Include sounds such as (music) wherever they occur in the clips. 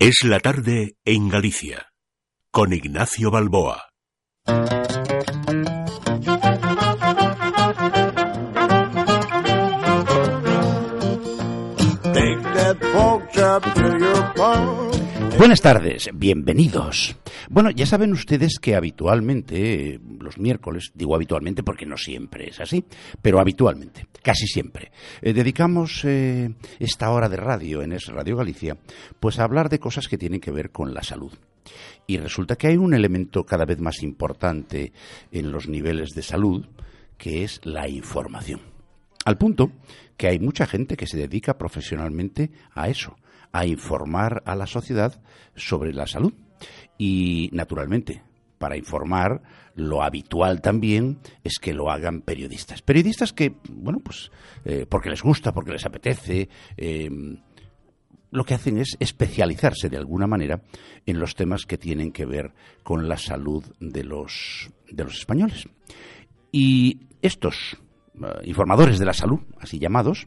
Es la tarde en Galicia, con Ignacio Balboa. Buenas tardes, bienvenidos. Bueno, ya saben ustedes que habitualmente, los miércoles, digo habitualmente porque no siempre es así, pero habitualmente, casi siempre, eh, dedicamos eh, esta hora de radio en Es Radio Galicia, pues a hablar de cosas que tienen que ver con la salud. Y resulta que hay un elemento cada vez más importante en los niveles de salud, que es la información. Al punto que hay mucha gente que se dedica profesionalmente a eso, a informar a la sociedad sobre la salud. Y, naturalmente, para informar, lo habitual también es que lo hagan periodistas. Periodistas que, bueno, pues eh, porque les gusta, porque les apetece, eh, lo que hacen es especializarse de alguna manera en los temas que tienen que ver con la salud de los, de los españoles. Y estos eh, informadores de la salud, así llamados,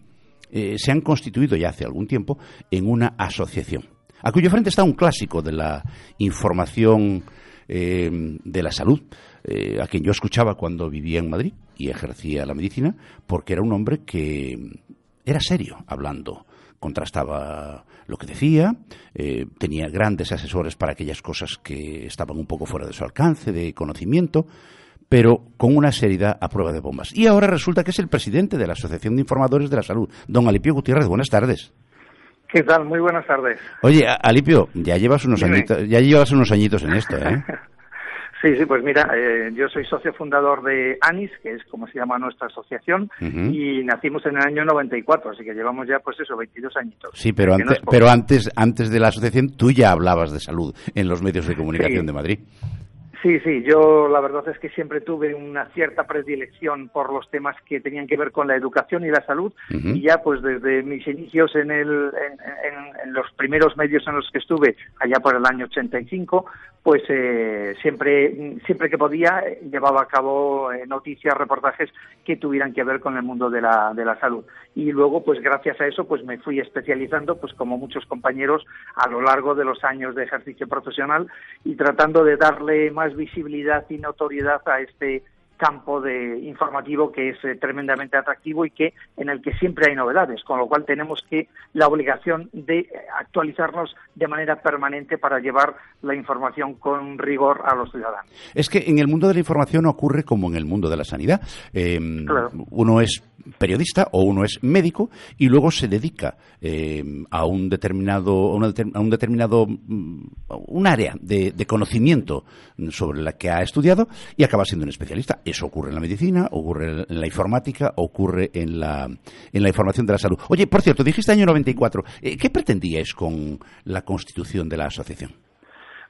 eh, se han constituido ya hace algún tiempo en una asociación, a cuyo frente está un clásico de la información eh, de la salud, eh, a quien yo escuchaba cuando vivía en Madrid y ejercía la medicina, porque era un hombre que era serio hablando, contrastaba lo que decía, tenía grandes asesores para aquellas cosas que estaban un poco fuera de su alcance, de conocimiento, pero con una seriedad a prueba de bombas. Y ahora resulta que es el presidente de la Asociación de Informadores de la Salud, don Alipio Gutiérrez. Buenas tardes. ¿Qué tal? Muy buenas tardes. Oye, Alipio, ya llevas unos añitos, ya llevas unos añitos en esto, ¿eh? (laughs) Sí, sí, pues mira, eh, yo soy socio fundador de ANIS, que es como se llama nuestra asociación, y nacimos en el año 94, así que llevamos ya, pues eso, 22 añitos. Sí, pero, antes, pero antes, antes de la asociación tú ya hablabas de salud en los medios de comunicación de Madrid. Sí, sí, yo la verdad es que siempre tuve una cierta predilección por los temas que tenían que ver con la educación y la salud y ya pues desde mis inicios en, el, en, en, los primeros medios en los que estuve, allá por el año 85, pues eh, siempre, siempre que podía llevaba a cabo eh, noticias, reportajes que tuvieran que ver con el mundo de la, de la salud. Y luego, pues gracias a eso, pues me fui especializando, pues como muchos compañeros, a lo largo de los años de ejercicio profesional y tratando de darle más visibilidad y notoriedad a este campo de informativo que es eh, tremendamente atractivo y que en el que siempre hay novedades, con lo cual tenemos que la obligación de eh, actualizarnos de manera permanente para llevar la información con rigor a los ciudadanos. Es que en el mundo de la información ocurre como en el mundo de la sanidad. Em, uno es periodista o uno es médico y luego se dedica eh, a un determinado a, un determinado mm, un área de, conocimiento sobre la que ha estudiado y acaba siendo un especialista eso ocurre en la medicina ocurre en la informática ocurre en la en la información de la salud. Oye por cierto dijiste año 94 eh, qué pretendíais con la constitución de la asociación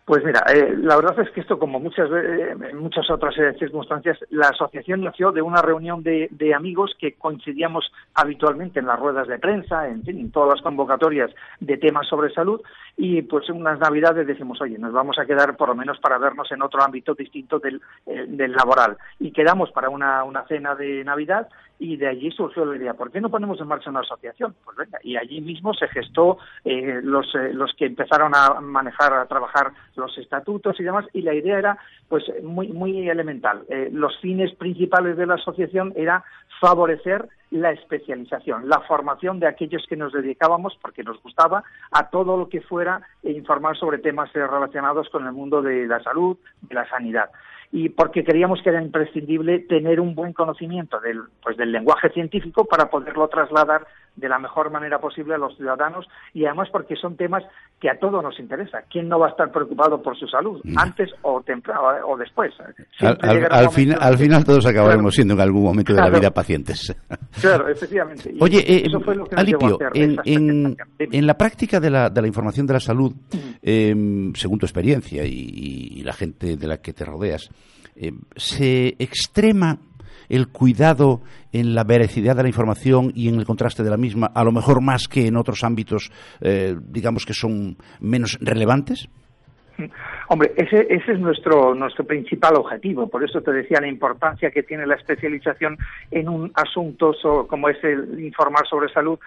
pues mira, eh, la verdad es que esto, como muchas eh, muchas otras eh, circunstancias, la asociación nació de una reunión de, de, amigos que coincidíamos habitualmente en las ruedas de prensa, en, fin, en todas las convocatorias de temas sobre salud, y pues en unas navidades decimos, oye, nos vamos a quedar por lo menos para vernos en otro ámbito distinto del, del laboral. Y quedamos para una, una cena de Navidad y de allí surgió la idea, ¿por qué no ponemos en marcha una asociación? Pues venga, y allí mismo se gestó eh, los, eh, los que empezaron a manejar, a trabajar los estatutos y demás, y la idea era pues muy, muy elemental. Eh, los fines principales de la asociación era favorecer la especialización, la formación de aquellos que nos dedicábamos, porque nos gustaba, a todo lo que fuera informar sobre temas relacionados con el mundo de la salud, de la sanidad y porque creíamos que era imprescindible tener un buen conocimiento del, pues, del lenguaje científico para poderlo trasladar de la mejor manera posible a los ciudadanos y además porque son temas que a todos nos interesa. ¿Quién no va a estar preocupado por su salud mm. antes o temprano o después? Al, final todos acabaremos siendo en algún momento de la vida pacientes. (laughs) Claro, efectivamente. Oye, eh, Alipio, en, en, la práctica de la, de la información de la salud, em, según tu experiencia y, la gente de la que te rodeas, em, ¿se extrema el cuidado en la veracidad de la información y en el contraste de la misma, a lo mejor más que en otros ámbitos, eh, digamos que son menos relevantes? Hombre, ese, ese es nuestro, nuestro principal objetivo. Por eso te decía la importancia que tiene la especialización en un asunto como es el informar sobre salud,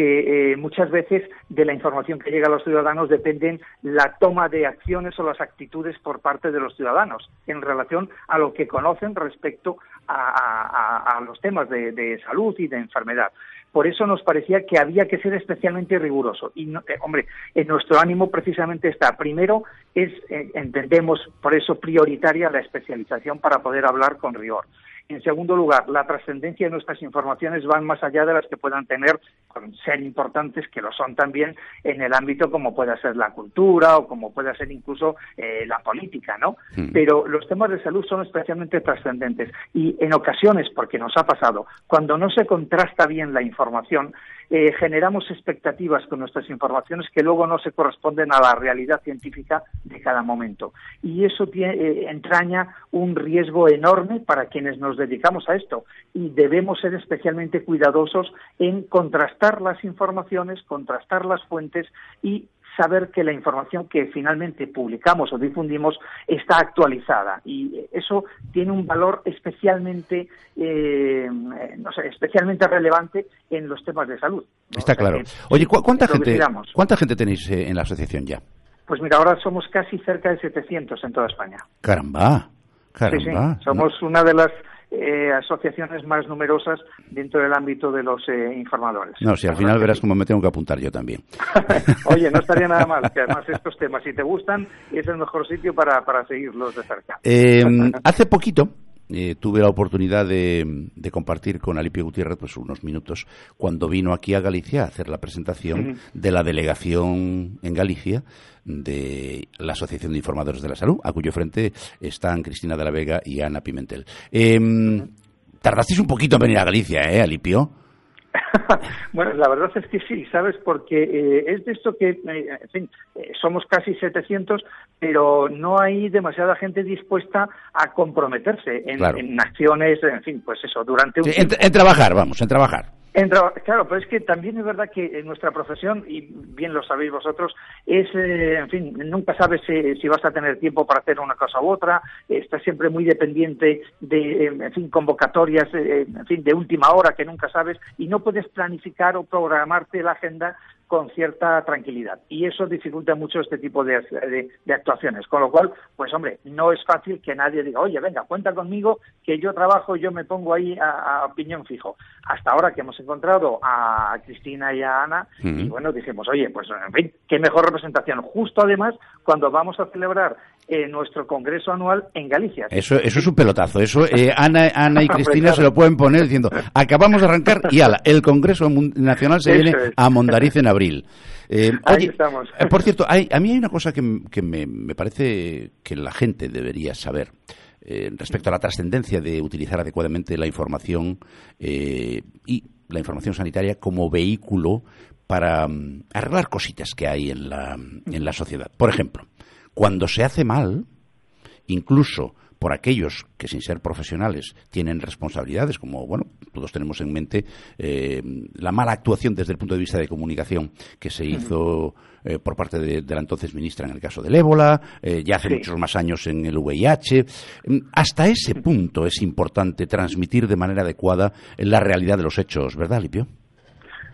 que eh, muchas veces de la información que llega a los ciudadanos dependen la toma de acciones o las actitudes por parte de los ciudadanos en relación a lo que conocen respecto a, los temas de, salud y de enfermedad. Por eso nos parecía que había que ser especialmente riguroso. Y, eh, hombre, en nuestro ánimo precisamente está, primero, es, eh, entendemos por eso prioritaria la especialización para poder hablar con rigor. En segundo lugar, la trascendencia de nuestras informaciones van más allá de las que puedan tener, con ser importantes, que lo son también en el ámbito como pueda ser la cultura o como pueda ser incluso eh, la política, ¿no? Mm. Pero los temas de salud son especialmente trascendentes y en ocasiones, porque nos ha pasado, cuando no se contrasta bien la información, eh, generamos expectativas con nuestras informaciones que luego no se corresponden a la realidad científica de cada momento. Y eso eh, entraña un riesgo enorme para quienes nos dedicamos a esto. Y debemos ser especialmente cuidadosos en contrastar las informaciones, contrastar las fuentes y saber que la información que finalmente publicamos o difundimos está actualizada y eso tiene un valor especialmente eh, no sé, especialmente relevante en los temas de salud. Está claro. Oye, ¿cuánta gente cuánta gente tenéis eh, en la asociación ya? Pues mira, ahora somos casi cerca de 700 en toda España. Caramba. Caramba. Sí, Somos una de las eh, asociaciones más numerosas dentro del ámbito de los eh, informadores. No, si al final verás cómo me tengo que apuntar yo también. (laughs) Oye, no estaría nada mal, que además (laughs) estos temas, si te gustan, es el mejor sitio para, para seguirlos de cerca. Eh, hace poquito, eh, tuve la oportunidad de, compartir con Alipio Gutiérrez pues, unos minutos cuando vino aquí a Galicia a hacer la presentación de la delegación en Galicia de la Asociación de Informadores de la Salud, a cuyo frente están Cristina de la Vega y Ana Pimentel. Eh, tardasteis un poquito en venir a Galicia, ¿eh, Alipio? (laughs) bueno, la verdad es que sí, ¿sabes? Porque eh, es de esto que, eh, en fin, eh, somos casi 700, pero no hay demasiada gente dispuesta a comprometerse en, acciones, en fin, pues eso, durante un en, trabajar, vamos, en trabajar claro, pero es que también es verdad que en nuestra profesión, y bien lo sabéis vosotros, es, eh, en fin, nunca sabes si, vas a tener tiempo para hacer una cosa u otra, estás siempre muy dependiente de, en fin, convocatorias, eh, en fin, de última hora que nunca sabes, y no puedes planificar o programarte la agenda con cierta tranquilidad. Y eso dificulta mucho este tipo de, actuaciones. Con lo cual, pues hombre, no es fácil que nadie diga, oye, venga, cuenta conmigo, que yo trabajo, yo me pongo ahí a, opinión fijo. Hasta ahora que hemos encontrado a Cristina y a Ana, y bueno, dijimos, oye, pues en fin, qué mejor representación. Justo además, cuando vamos a celebrar eh, nuestro congreso anual en Galicia. Eso, eso es un pelotazo. Eso eh, (laughs) Ana, Ana y Cristina se lo pueden poner diciendo, acabamos de arrancar y ala, el congreso nacional se viene a Mondariz en abril. (laughs) Eh, Ahí estamos. por cierto, a mí hay una cosa que, me, parece que la gente debería saber. respecto a la trascendencia de utilizar adecuadamente la información y la información sanitaria como vehículo para mm, arreglar cositas que hay en la, en la sociedad. Por ejemplo, cuando se hace mal, incluso por aquellos que sin ser profesionales tienen responsabilidades, como bueno, todos tenemos en mente eh, la mala actuación desde el punto de vista de comunicación que se hizo eh, por parte de, la entonces ministra en el caso del ébola, eh, ya hace muchos más años en el VIH. Mm, hasta ese punto es importante transmitir de manera adecuada la realidad de los hechos, ¿verdad, Lipio?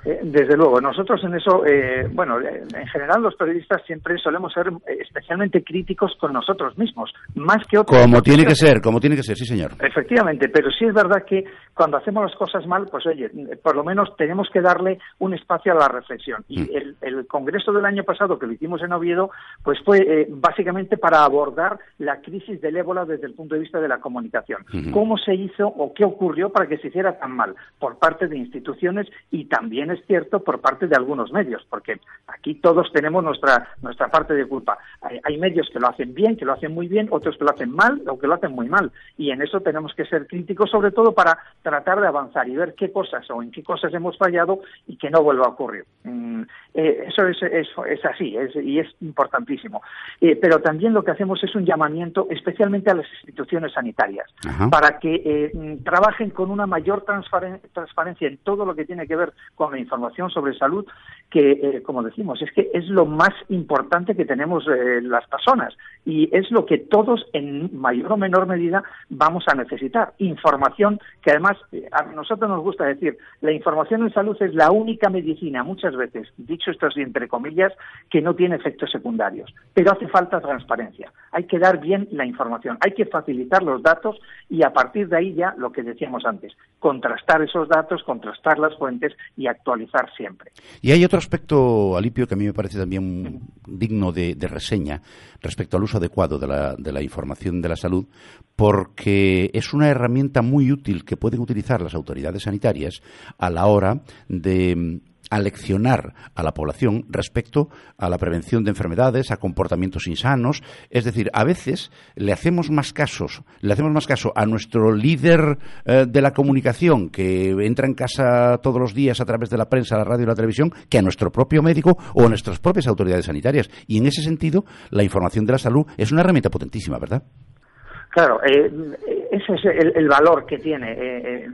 Eh, desde luego, nosotros en eso, eh, bueno, eh, en general los periodistas siempre solemos ser especialmente críticos con nosotros mismos, más que otros. Como tiene que ser, como tiene que ser, sí señor. Efectivamente, pero sí es verdad que cuando hacemos las cosas mal, pues oye, por lo menos tenemos que darle un espacio a la reflexión. Y mm. el, congreso del año pasado que lo hicimos en Oviedo, pues fue básicamente para abordar la crisis del ébola desde el punto de vista de la comunicación. ¿Cómo se hizo o qué ocurrió para que se hiciera tan mal por parte de instituciones y también es cierto por parte de algunos medios, porque aquí todos tenemos nuestra, nuestra parte de culpa. Hay, medios que lo hacen bien, que lo hacen muy bien, otros que lo hacen mal o que lo hacen muy mal. Y en eso tenemos que ser críticos, sobre todo para tratar de avanzar y ver qué cosas o en qué cosas hemos fallado y que no vuelva a ocurrir. Mm, eh, eso es, es, así y es importantísimo. Eh, pero también lo que hacemos es un llamamiento especialmente a las instituciones sanitarias para que eh, trabajen con una mayor transparencia en todo lo que tiene que ver con la información sobre salud que, eh, como decimos, es que es lo más importante que tenemos eh, las personas y es lo que todos en mayor o menor medida vamos a necesitar. Información que además eh, a nosotros nos gusta decir, la información en salud es la única medicina, muchas veces, dicho esto así entre comillas, que no tiene efectos secundarios. Pero hace falta transparencia. Hay que dar bien la información, hay que facilitar los datos y a partir de ahí ya lo que decíamos antes, contrastar esos datos, contrastar las fuentes y Y hay otro aspecto, Alipio, que a mí me parece también digno de, reseña respecto al uso adecuado de la, de la información de la salud, porque es una herramienta muy útil que pueden utilizar las autoridades sanitarias a la hora de aleccionar a la población respecto a la prevención de enfermedades, a comportamientos insanos. Es decir, a veces le hacemos más casos, le hacemos más caso a nuestro líder eh, de la comunicación que entra en casa todos los días a través de la prensa, la radio y la televisión, que a nuestro propio médico o a nuestras propias autoridades sanitarias. Y en ese sentido, la información de la salud es una herramienta potentísima, ¿verdad? Claro, eh, ese es el, valor que tiene eh,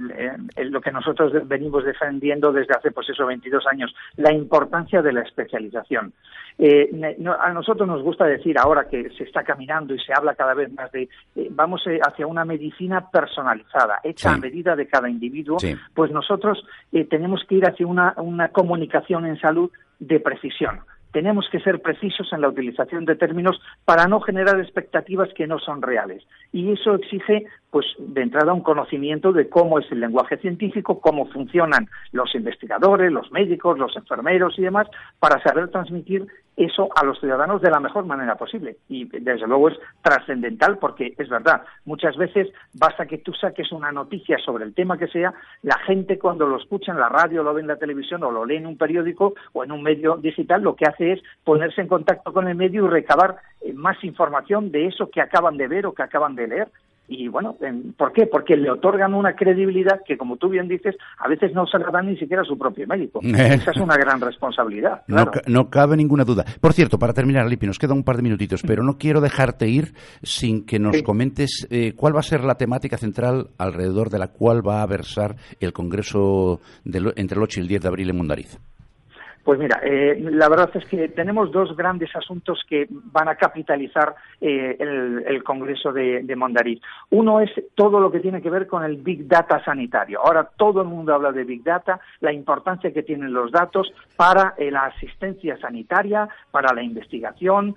eh, lo que nosotros venimos defendiendo desde hace, pues eso, 22 años, la importancia de la especialización. a nosotros nos gusta decir ahora que se está caminando y se habla cada vez más de vamos hacia una medicina personalizada, hecha a medida de cada individuo, pues nosotros tenemos que ir hacia una, una comunicación en salud de precisión tenemos que ser precisos en la utilización de términos para no generar expectativas que no son reales. Y eso exige, pues, de entrada un conocimiento de cómo es el lenguaje científico, cómo funcionan los investigadores, los médicos, los enfermeros y demás, para saber transmitir eso a los ciudadanos de la mejor manera posible. Y desde luego es trascendental porque es verdad, muchas veces basta que tú saques una noticia sobre el tema que sea, la gente cuando lo escucha en la radio, lo ve en la televisión o lo lee en un periódico o en un medio digital, lo que hace es ponerse en contacto con el medio y recabar eh, más información de eso que acaban de ver o que acaban de leer. Y bueno, ¿por qué? Porque le otorgan una credibilidad que, como tú bien dices, a veces no se la dan ni siquiera a su propio médico. (laughs) Esa es una gran responsabilidad. No, cabe ninguna duda. Por cierto, para terminar, Lipi, nos queda un par de minutitos, pero no quiero dejarte ir sin que nos comentes eh, cuál va a ser la temática central alrededor de la cual va a versar el Congreso entre el 8 y el 10 de abril en Mundariz. Pues mira, eh, la verdad es que tenemos dos grandes asuntos que van a capitalizar eh, el, Congreso de, de Uno es todo lo que tiene que ver con el Big Data sanitario. Ahora todo el mundo habla de Big Data, la importancia que tienen los datos para eh, la asistencia sanitaria, para la investigación.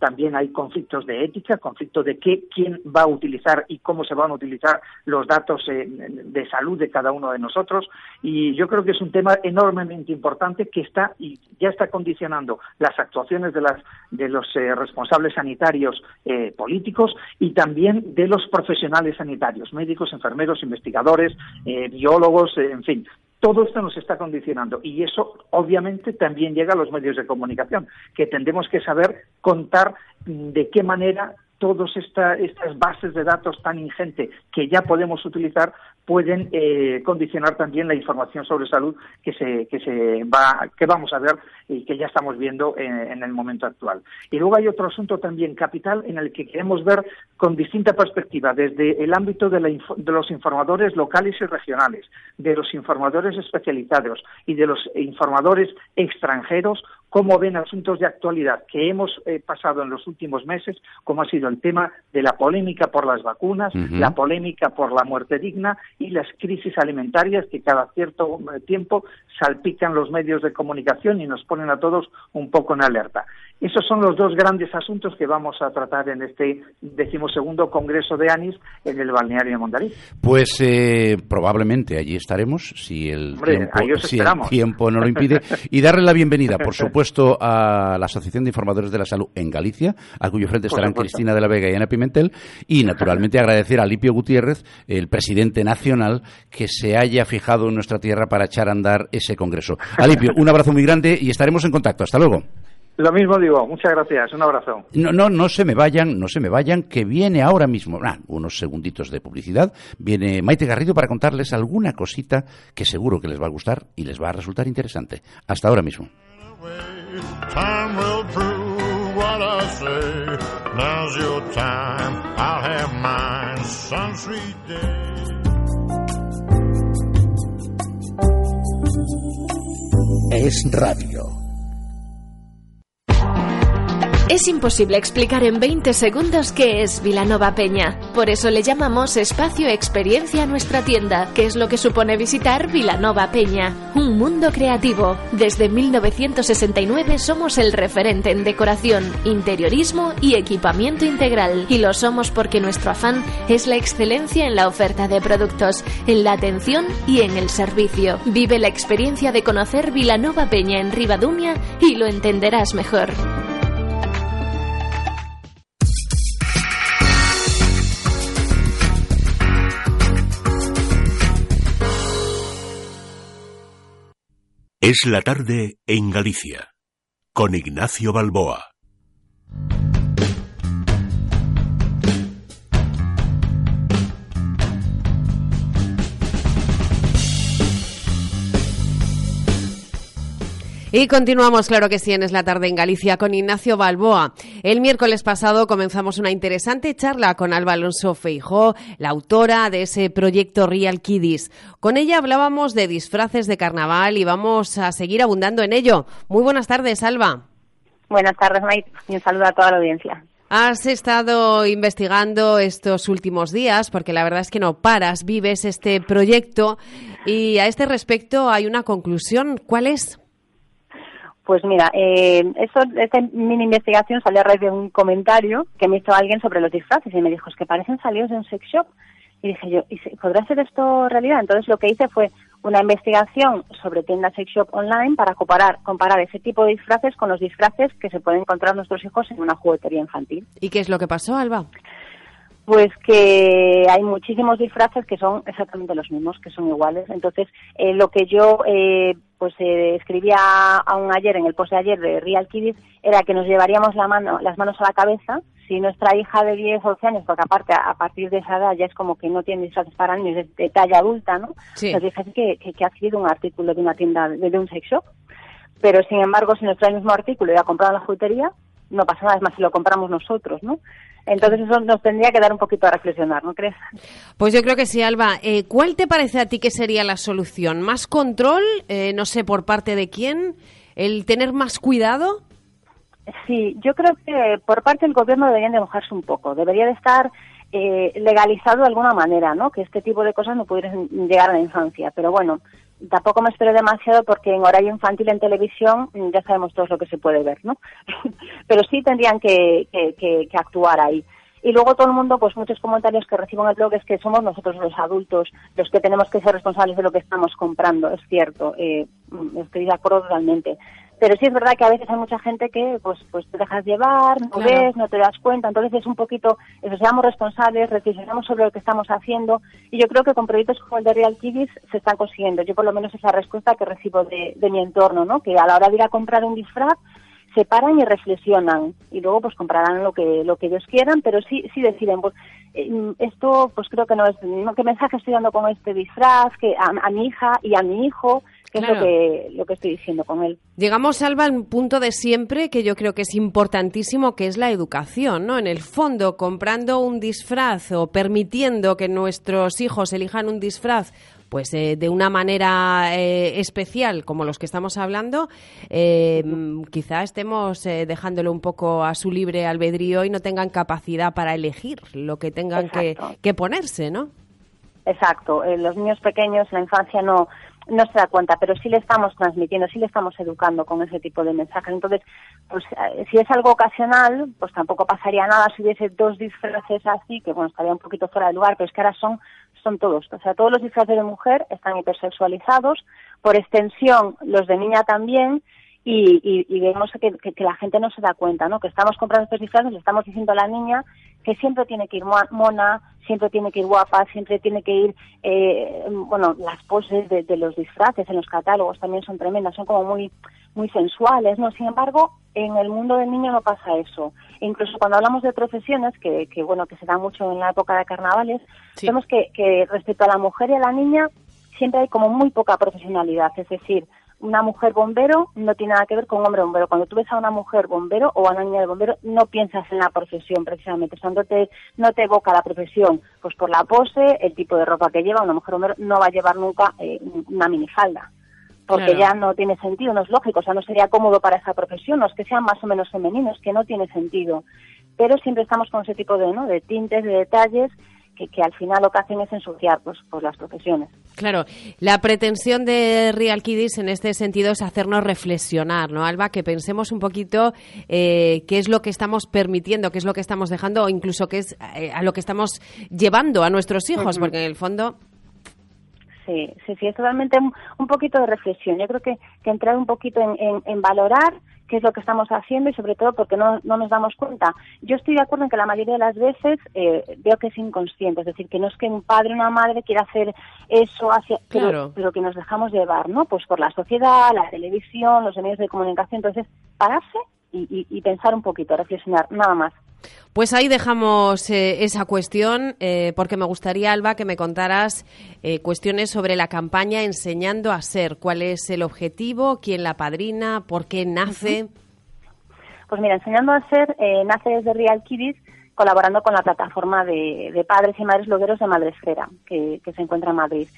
también hay conflictos de ética, conflictos de qué, quién va a utilizar y cómo se van a utilizar los datos de salud de cada uno de nosotros. Y yo creo que es un tema enormemente importante que está y ya está condicionando las actuaciones de, las, de los eh, responsables sanitarios eh, políticos y también de los profesionales sanitarios, médicos, enfermeros, investigadores, eh, biólogos, en fin, todo esto nos está condicionando y eso obviamente también llega a los medios de comunicación, que tendremos que saber contar de qué manera todas estas bases de datos tan ingentes que ya podemos utilizar pueden eh, condicionar también la información sobre salud que se que se va que vamos a ver y que ya estamos viendo en, el momento actual. Y luego hay otro asunto también capital en el que queremos ver con distinta perspectiva desde el ámbito de, de los informadores locales y regionales de los informadores especializados y de los informadores extranjeros cómo ven asuntos de actualidad que hemos eh, pasado en los últimos meses, como ha sido el tema de la polémica por las vacunas, la polémica por la muerte digna y las crisis alimentarias que cada cierto eh, tiempo salpican los medios de comunicación y nos ponen a todos un poco en alerta. Esos son los dos grandes asuntos que vamos a tratar en este decimosegundo Congreso de ANIS en el balneario de Mondariz. Pues eh, probablemente allí estaremos, si el, tiempo, si el tiempo no lo impide, y darle la bienvenida, por (laughs) supuesto, a la Asociación de Informadores de la Salud en Galicia, a cuyo frente estarán Cristina de la Vega y Ana Pimentel, y naturalmente agradecer a Lipio Gutiérrez, el presidente nacional, que se haya fijado en nuestra tierra para echar a andar ese Congreso. Alipio, un abrazo muy grande y estaremos en contacto. Hasta luego. Lo mismo digo, muchas gracias, un abrazo. No, no, no se me vayan, no se me vayan, que viene ahora mismo, ah, unos segunditos de publicidad, viene Maite Garrido para contarles alguna cosita que seguro que les va a gustar y les va a resultar interesante. Hasta ahora mismo. es radio. Es imposible explicar en 20 segundos qué es Vilanova Peña. Por eso le llamamos Espacio Experiencia a nuestra tienda, que es lo que supone visitar Vilanova Peña, un mundo creativo. Desde 1969 somos el referente en decoración, interiorismo y equipamiento integral. Y lo somos porque nuestro afán es la excelencia en la oferta de productos, en la atención y en el servicio. Vive la experiencia de conocer Vilanova Peña en Rivadunia y lo entenderás mejor. Es la tarde en Galicia, con Ignacio Balboa. Y continuamos, claro que sí, en Es la tarde en Galicia con Ignacio Balboa. El miércoles pasado comenzamos una interesante charla con Alba Alonso Feijó, la autora de ese proyecto Real Kiddies. Con ella hablábamos de disfraces de carnaval y vamos a seguir abundando en ello. Muy buenas tardes, Alba. Buenas tardes, Maite, y un saludo a toda la audiencia. Has estado investigando estos últimos días, porque la verdad es que no paras, vives este proyecto y a este respecto hay una conclusión. ¿Cuál es? Pues mira, eh, eso, esta mini investigación salió a raíz de un comentario que me hizo alguien sobre los disfraces y me dijo, es que parecen salidos de un sex shop. Y dije yo, ¿y ¿podrá ser esto realidad? Entonces lo que hice fue una investigación sobre tiendas sex shop online para comparar, comparar ese tipo de disfraces con los disfraces que se pueden encontrar nuestros hijos en una juguetería infantil. ¿Y qué es lo que pasó, Alba? Pues que hay muchísimos disfraces que son exactamente los mismos, que son iguales. Entonces, eh, lo que yo eh, pues eh, escribía aún ayer en el post de ayer de Real Kiddies era que nos llevaríamos la mano, las manos a la cabeza si nuestra hija de 10 o 11 años, porque aparte a partir de esa edad ya es como que no tiene disfraces para niños de, de talla adulta, ¿no? Sí. Nos dice que, que, que, ha adquirido un artículo de una tienda, de, de un sex shop. Pero sin embargo, si nos trae el mismo artículo y ha comprado en la juguetería, no pasa nada, es más si lo compramos nosotros, ¿no? Entonces eso nos tendría que dar un poquito a reflexionar, ¿no crees? Pues yo creo que sí, Alba. Eh, ¿Cuál te parece a ti que sería la solución? ¿Más control? Eh, no sé, por parte de quién. ¿El tener más cuidado? Sí, yo creo que por parte del gobierno deberían de mojarse un poco. Debería de estar eh, legalizado de alguna manera, ¿no? Que este tipo de cosas no pudieran llegar a la infancia. Pero bueno, tampoco me espero demasiado porque en horario infantil en televisión ya sabemos todos lo que se puede ver, ¿no? (laughs) Pero sí tendrían que, que, que, que, actuar ahí. Y luego todo el mundo, pues muchos comentarios que recibo en el blog es que somos nosotros los adultos los que tenemos que ser responsables de lo que estamos comprando. Es cierto, eh, estoy de acuerdo totalmente. Pero sí es verdad que a veces hay mucha gente que pues pues te dejas llevar, no claro. ves, no te das cuenta. Entonces es un poquito, eso, seamos responsables, reflexionamos sobre lo que estamos haciendo. Y yo creo que con proyectos como el de Real Kiddies se están consiguiendo. Yo por lo menos es la respuesta que recibo de, de mi entorno, ¿no? Que a la hora de ir a comprar un disfraz se paran y reflexionan y luego pues comprarán lo que lo que ellos quieran pero sí sí deciden pues esto pues creo que no es qué mensaje estoy dando con este disfraz que a, a mi hija y a mi hijo que claro. es lo que, lo que estoy diciendo con él. Llegamos, Alba, al punto de siempre que yo creo que es importantísimo, que es la educación, ¿no? En el fondo, comprando un disfraz o permitiendo que nuestros hijos elijan un disfraz pues eh, de una manera eh, especial como los que estamos hablando, eh, quizá estemos eh, dejándolo un poco a su libre albedrío y no tengan capacidad para elegir lo que tengan que, que, ponerse, ¿no? Exacto. Eh, los niños pequeños, la infancia no no se da cuenta, pero sí le estamos transmitiendo, sí le estamos educando con ese tipo de mensajes. Entonces, pues si es algo ocasional, pues tampoco pasaría nada si hubiese dos disfraces así, que bueno, estaría un poquito fuera de lugar, pero es que ahora son, son todos. O sea, todos los disfraces de mujer están hipersexualizados, por extensión los de niña también, y, y, y vemos que, que, que, la gente no se da cuenta, ¿no? Que estamos comprando estos disfraces, le estamos diciendo a la niña que siempre tiene que ir mona, siempre tiene que ir guapa, siempre tiene que ir, eh, bueno, las poses de, de, los disfraces en los catálogos también son tremendas, son como muy, muy sensuales, ¿no? Sin embargo, en el mundo del niño no pasa eso. E incluso cuando hablamos de profesiones, que, que bueno, que se da mucho en la época de carnavales, sí. vemos que, que respecto a la mujer y a la niña siempre hay como muy poca profesionalidad, es decir, una mujer bombero no tiene nada que ver con un hombre bombero. Cuando tú ves a una mujer bombero o a una niña de bombero, no piensas en la profesión precisamente. O sea, no te, no te evoca la profesión. Pues por la pose, el tipo de ropa que lleva, una mujer bombero no va a llevar nunca eh, una minifalda. porque ya no tiene sentido, no es lógico, o sea, no sería cómodo para esa profesión, no es que sean más o menos femeninos, que no tiene sentido. Pero siempre estamos con ese tipo de, ¿no? de tintes, de detalles que, que, al final lo que hacen es ensuciar pues, pues las profesiones. Claro, la pretensión de Real Kiddies en este sentido es hacernos reflexionar, ¿no, Alba? Que pensemos un poquito eh, qué es lo que estamos permitiendo, qué es lo que estamos dejando o incluso qué es eh, a lo que estamos llevando a nuestros hijos, porque en el fondo Sí, sí, sí, es totalmente un, un, poquito de reflexión. Yo creo que, que entrar un poquito en, en, en, valorar qué es lo que estamos haciendo y sobre todo porque no, no nos damos cuenta. Yo estoy de acuerdo en que la mayoría de las veces eh, veo que es inconsciente, es decir, que no es que un padre o una madre quiera hacer eso hacia, claro. pero, pero, que nos dejamos llevar, ¿no? Pues por la sociedad, la televisión, los medios de comunicación. Entonces, pararse y, y, pensar un poquito, reflexionar, nada más. Pues ahí dejamos eh, esa cuestión, eh, porque me gustaría, Alba, que me contaras eh, cuestiones sobre la campaña Enseñando a Ser. ¿Cuál es el objetivo? ¿Quién la padrina? ¿Por qué nace? Pues mira, Enseñando a Ser nace desde Real Kiddies colaborando con la plataforma de, de padres y madres blogueros de Madresfera, que, que se encuentra en Madrid.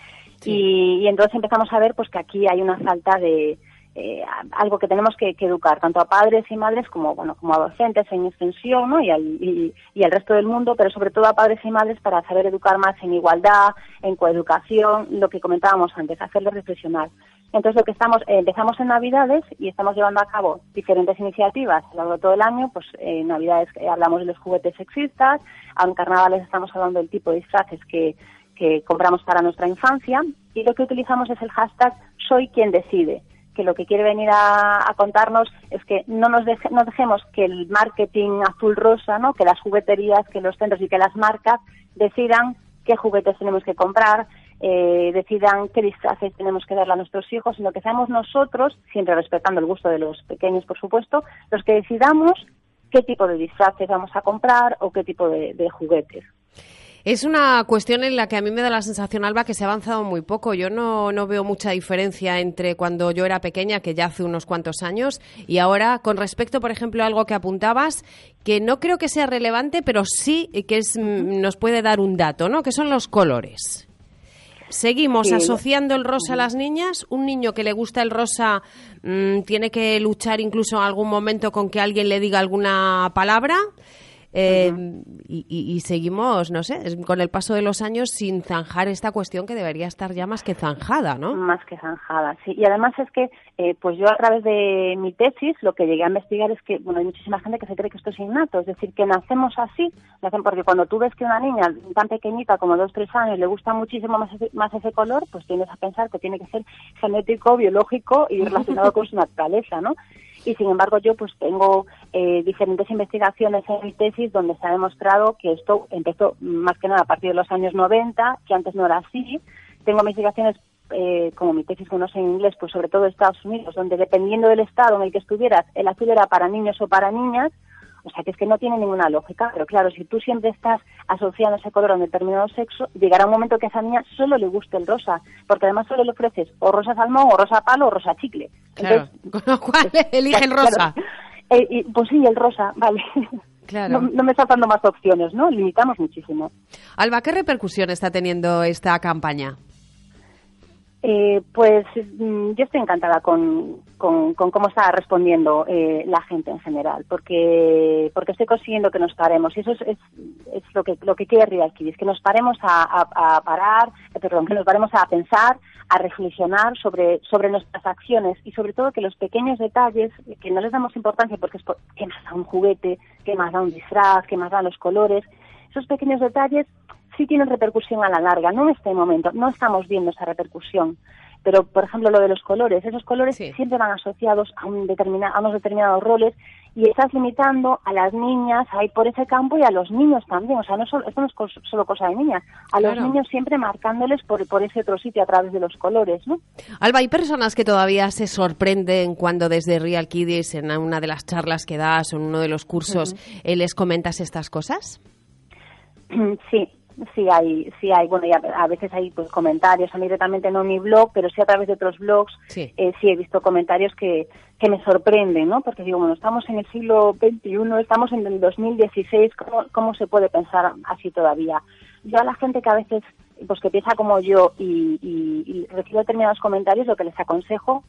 Sí. Y, y, entonces empezamos a ver pues que aquí hay una falta de, eh, algo que tenemos que, educar tanto a padres y madres como bueno como a docentes en extensión y, al, y, y al resto del mundo pero sobre todo a padres y madres para saber educar más en igualdad en coeducación lo que comentábamos antes hacerles reflexionar. Entonces lo que estamos eh, empezamos en navidades y estamos llevando a cabo diferentes iniciativas a lo largo de todo el año pues eh, en navidades hablamos de los juguetes sexistas en carnavales estamos hablando del tipo de disfraces que que compramos para nuestra infancia y lo que utilizamos es el hashtag soy quien decide que lo que quiere venir a, contarnos es que no nos deje, no dejemos que el marketing azul rosa, ¿no? que las jugueterías, que los centros y que las marcas decidan qué juguetes tenemos que comprar, eh, decidan qué disfraces tenemos que darle a nuestros hijos, sino que seamos nosotros, siempre respetando el gusto de los pequeños, por supuesto, los que decidamos qué tipo de disfraces vamos a comprar o qué tipo de juguetes. Es una cuestión en la que a mí me da la sensación, Alba, que se ha avanzado muy poco. Yo no, no, veo mucha diferencia entre cuando yo era pequeña, que ya hace unos cuantos años, y ahora, con respecto, por ejemplo, a algo que apuntabas, que no creo que sea relevante, pero sí que es, nos puede dar un dato, ¿no? Que son los colores. Seguimos sí. asociando el rosa a las niñas. Un niño que le gusta el rosa mmm, tiene que luchar incluso en algún momento con que alguien le diga alguna palabra. Eh, uh -huh. y, y, seguimos, no sé, con el paso de los años sin zanjar esta cuestión que debería estar ya más que zanjada, ¿no? Más que zanjada, sí. Y además es que, eh, pues yo a través de mi tesis lo que llegué a investigar es que, bueno, hay muchísima gente que se cree que esto es innato, es decir, que nacemos así, nacen porque cuando tú ves que una niña tan pequeñita como dos, tres años le gusta muchísimo más ese, más ese color, pues tienes a pensar que tiene que ser genético, biológico y (laughs) relacionado con su naturaleza, ¿no? y sin embargo yo pues tengo eh, diferentes investigaciones en mi tesis donde se ha demostrado que esto empezó más que nada a partir de los años 90, que antes no era así. Tengo investigaciones eh, como mi tesis conoce en inglés, pues sobre todo Estados Unidos, donde dependiendo del estado en el que estuvieras, el azul era para niños o para niñas, o sea que es que no tiene ninguna lógica, pero claro, si tú siempre estás asociando ese color a un determinado sexo, llegará un momento que a esa niña solo le guste el rosa, porque además solo le ofreces o rosa salmón, o rosa palo, o rosa chicle. Claro, con lo cual (laughs) elige el rosa. Claro, eh, y, pues sí, el rosa, (laughs) vale. Claro. No, no, me estás dando más opciones, ¿no? Limitamos muchísimo. Alba, ¿qué repercusión está teniendo esta campaña? Eh, pues mm, yo estoy encantada con, con, con cómo está respondiendo eh, la gente en general, porque porque estoy consiguiendo que nos paremos. Y eso es, lo que lo que quiere Kiddies, que nos paremos a, parar, eh, perdón, que nos paremos a pensar, a reflexionar sobre sobre nuestras acciones y sobre todo que los pequeños detalles que no les damos importancia porque es por, qué más da un juguete, qué más da un disfraz, qué más dan los colores, esos pequeños detalles sí tienen repercusión a la larga, no en este momento, no estamos viendo esa repercusión. Pero, por ejemplo, lo de los colores, esos colores sí. siempre van asociados a, un determina, a unos determinados roles y estás limitando a las niñas a ir por ese campo y a los niños también. O sea, no solo, esto no es solo cosa de niñas, a claro. los niños siempre marcándoles por, por ese otro sitio a través de los colores, ¿no? Alba, ¿hay personas que todavía se sorprenden cuando desde Real Kiddies, en una de las charlas que das o en uno de los cursos, uh -huh. les comentas estas cosas? Sí, sí hay, sí hay, bueno, y a, a, veces hay pues comentarios, a mí directamente no en mi blog, pero sí a través de otros blogs, sí, eh, sí he visto comentarios que, que me sorprenden, ¿no? Porque digo, bueno, estamos en el siglo XXI, estamos en el 2016, ¿cómo, cómo se puede pensar así todavía? Yo a la gente que a veces pues que piensa como yo y, y, recibo determinados comentarios, lo que les aconsejo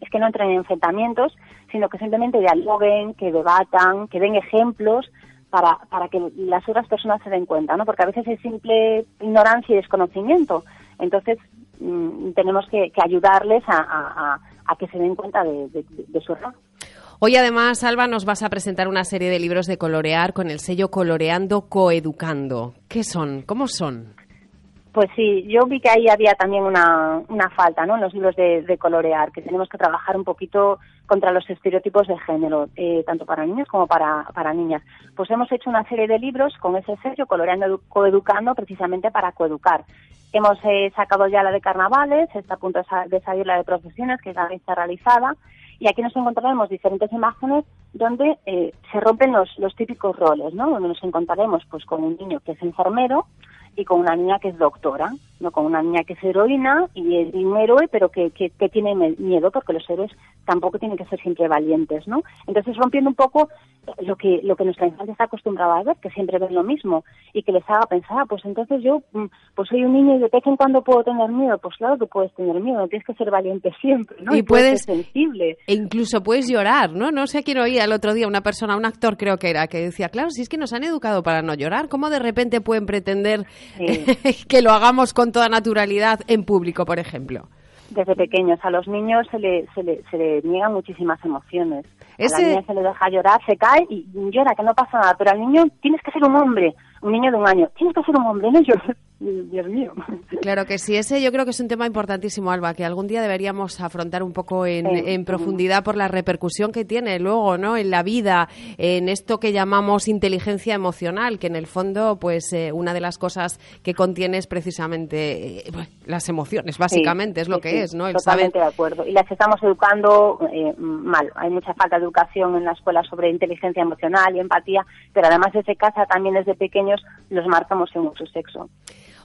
es que no entren en enfrentamientos, sino que simplemente dialoguen, que debatan, que den ejemplos para, para que las otras personas se den cuenta, ¿no? Porque a veces es simple ignorancia y desconocimiento. Entonces, mm, tenemos que, ayudarles a, que se den cuenta de, de su error. Hoy además, Alba, nos vas a presentar una serie de libros de colorear con el sello Coloreando Coeducando. ¿Qué son? ¿Cómo son? Pues sí, yo vi que ahí había también una, una falta ¿no? en los libros de, colorear, que tenemos que trabajar un poquito contra los estereotipos de género, eh, tanto para niños como para, para niñas. Pues hemos hecho una serie de libros con ese sello, Coloreando Coeducando, precisamente para coeducar. Hemos eh, sacado ya la de carnavales, está a punto de salir la de profesiones, que ya está realizada, y aquí nos encontraremos diferentes imágenes donde eh, se rompen los, los típicos roles, ¿no? Donde nos encontraremos pues con un niño que es enfermero y con una niña que es doctora, no con una niña que es heroína y es un héroe, pero que, que, que, tiene miedo, porque los héroes tampoco tienen que ser siempre valientes, ¿no? Entonces rompiendo un poco lo que lo que nuestra infancia está acostumbrada a ver, que siempre ven lo mismo y que les haga pensar, ah, pues entonces yo mm, pues soy un niño y de vez en cuando puedo tener miedo, pues claro que puedes tener miedo, no tienes que ser valiente siempre, ¿no? Y, puedes, ser sensible. E incluso puedes llorar, ¿no? No sé quién oía el otro día una persona, un actor creo que era, que decía, claro, si es que nos han educado para no llorar, ¿cómo de repente pueden pretender (laughs) que lo hagamos con toda naturalidad en público, por ejemplo? Desde pequeños a los niños se le, se le, se le niegan muchísimas emociones. A la niña se le deja llorar, se cae y llora, que no pasa nada. Pero al niño tienes que ser un hombre, un niño de un año. Tienes que ser un hombre, no llorar. Dios mío. Claro que sí, ese yo creo que es un tema importantísimo, Alba, que algún día deberíamos afrontar un poco en, profundidad por la repercusión que tiene luego, ¿no? En la vida, en esto que llamamos inteligencia emocional, que en el fondo, pues, eh, una de las cosas que contiene es precisamente eh, las emociones, básicamente, es lo que es, ¿no? totalmente de acuerdo. Y las estamos educando eh, mal. Hay mucha falta de educación en la escuela sobre inteligencia emocional y empatía, pero además desde casa también desde los marcamos en su sexo.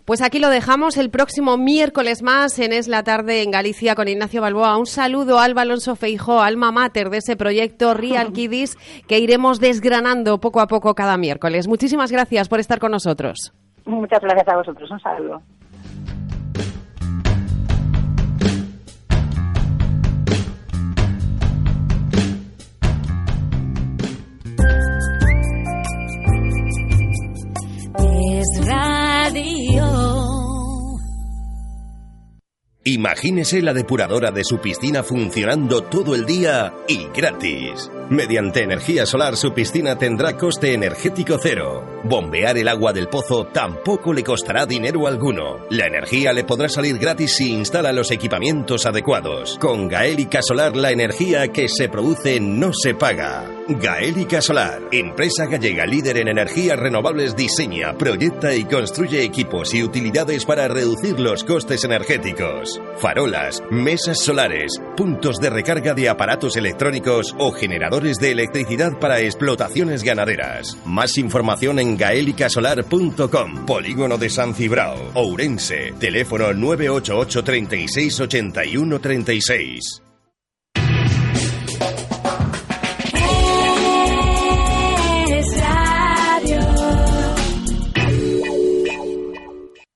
Pues aquí lo dejamos el próximo miércoles más en Es la Tarde en Galicia con Ignacio Balboa. Un saludo a Alba Alonso Feijó, alma mater de ese proyecto Real (laughs) Kiddies que iremos desgranando poco a poco cada miércoles. Muchísimas gracias por estar con nosotros. Muchas gracias a vosotros. Un saludo. Imagínese la depuradora de su piscina funcionando todo el día y gratis. Mediante energía solar su piscina tendrá coste energético cero. Bombear el agua del pozo tampoco le costará dinero alguno. La energía le podrá salir gratis si instala los equipamientos adecuados. Con Gaélica Solar la energía que se produce no se paga. Gaélica Solar, empresa gallega líder en energías renovables, diseña, proyecta y construye equipos y utilidades para reducir los costes energéticos. Farolas, mesas solares, puntos de recarga de aparatos electrónicos o generadores de electricidad para explotaciones ganaderas. Más información en gaelicasolar.com. Polígono de San Cibrao, Ourense. Teléfono 988 36 81 36.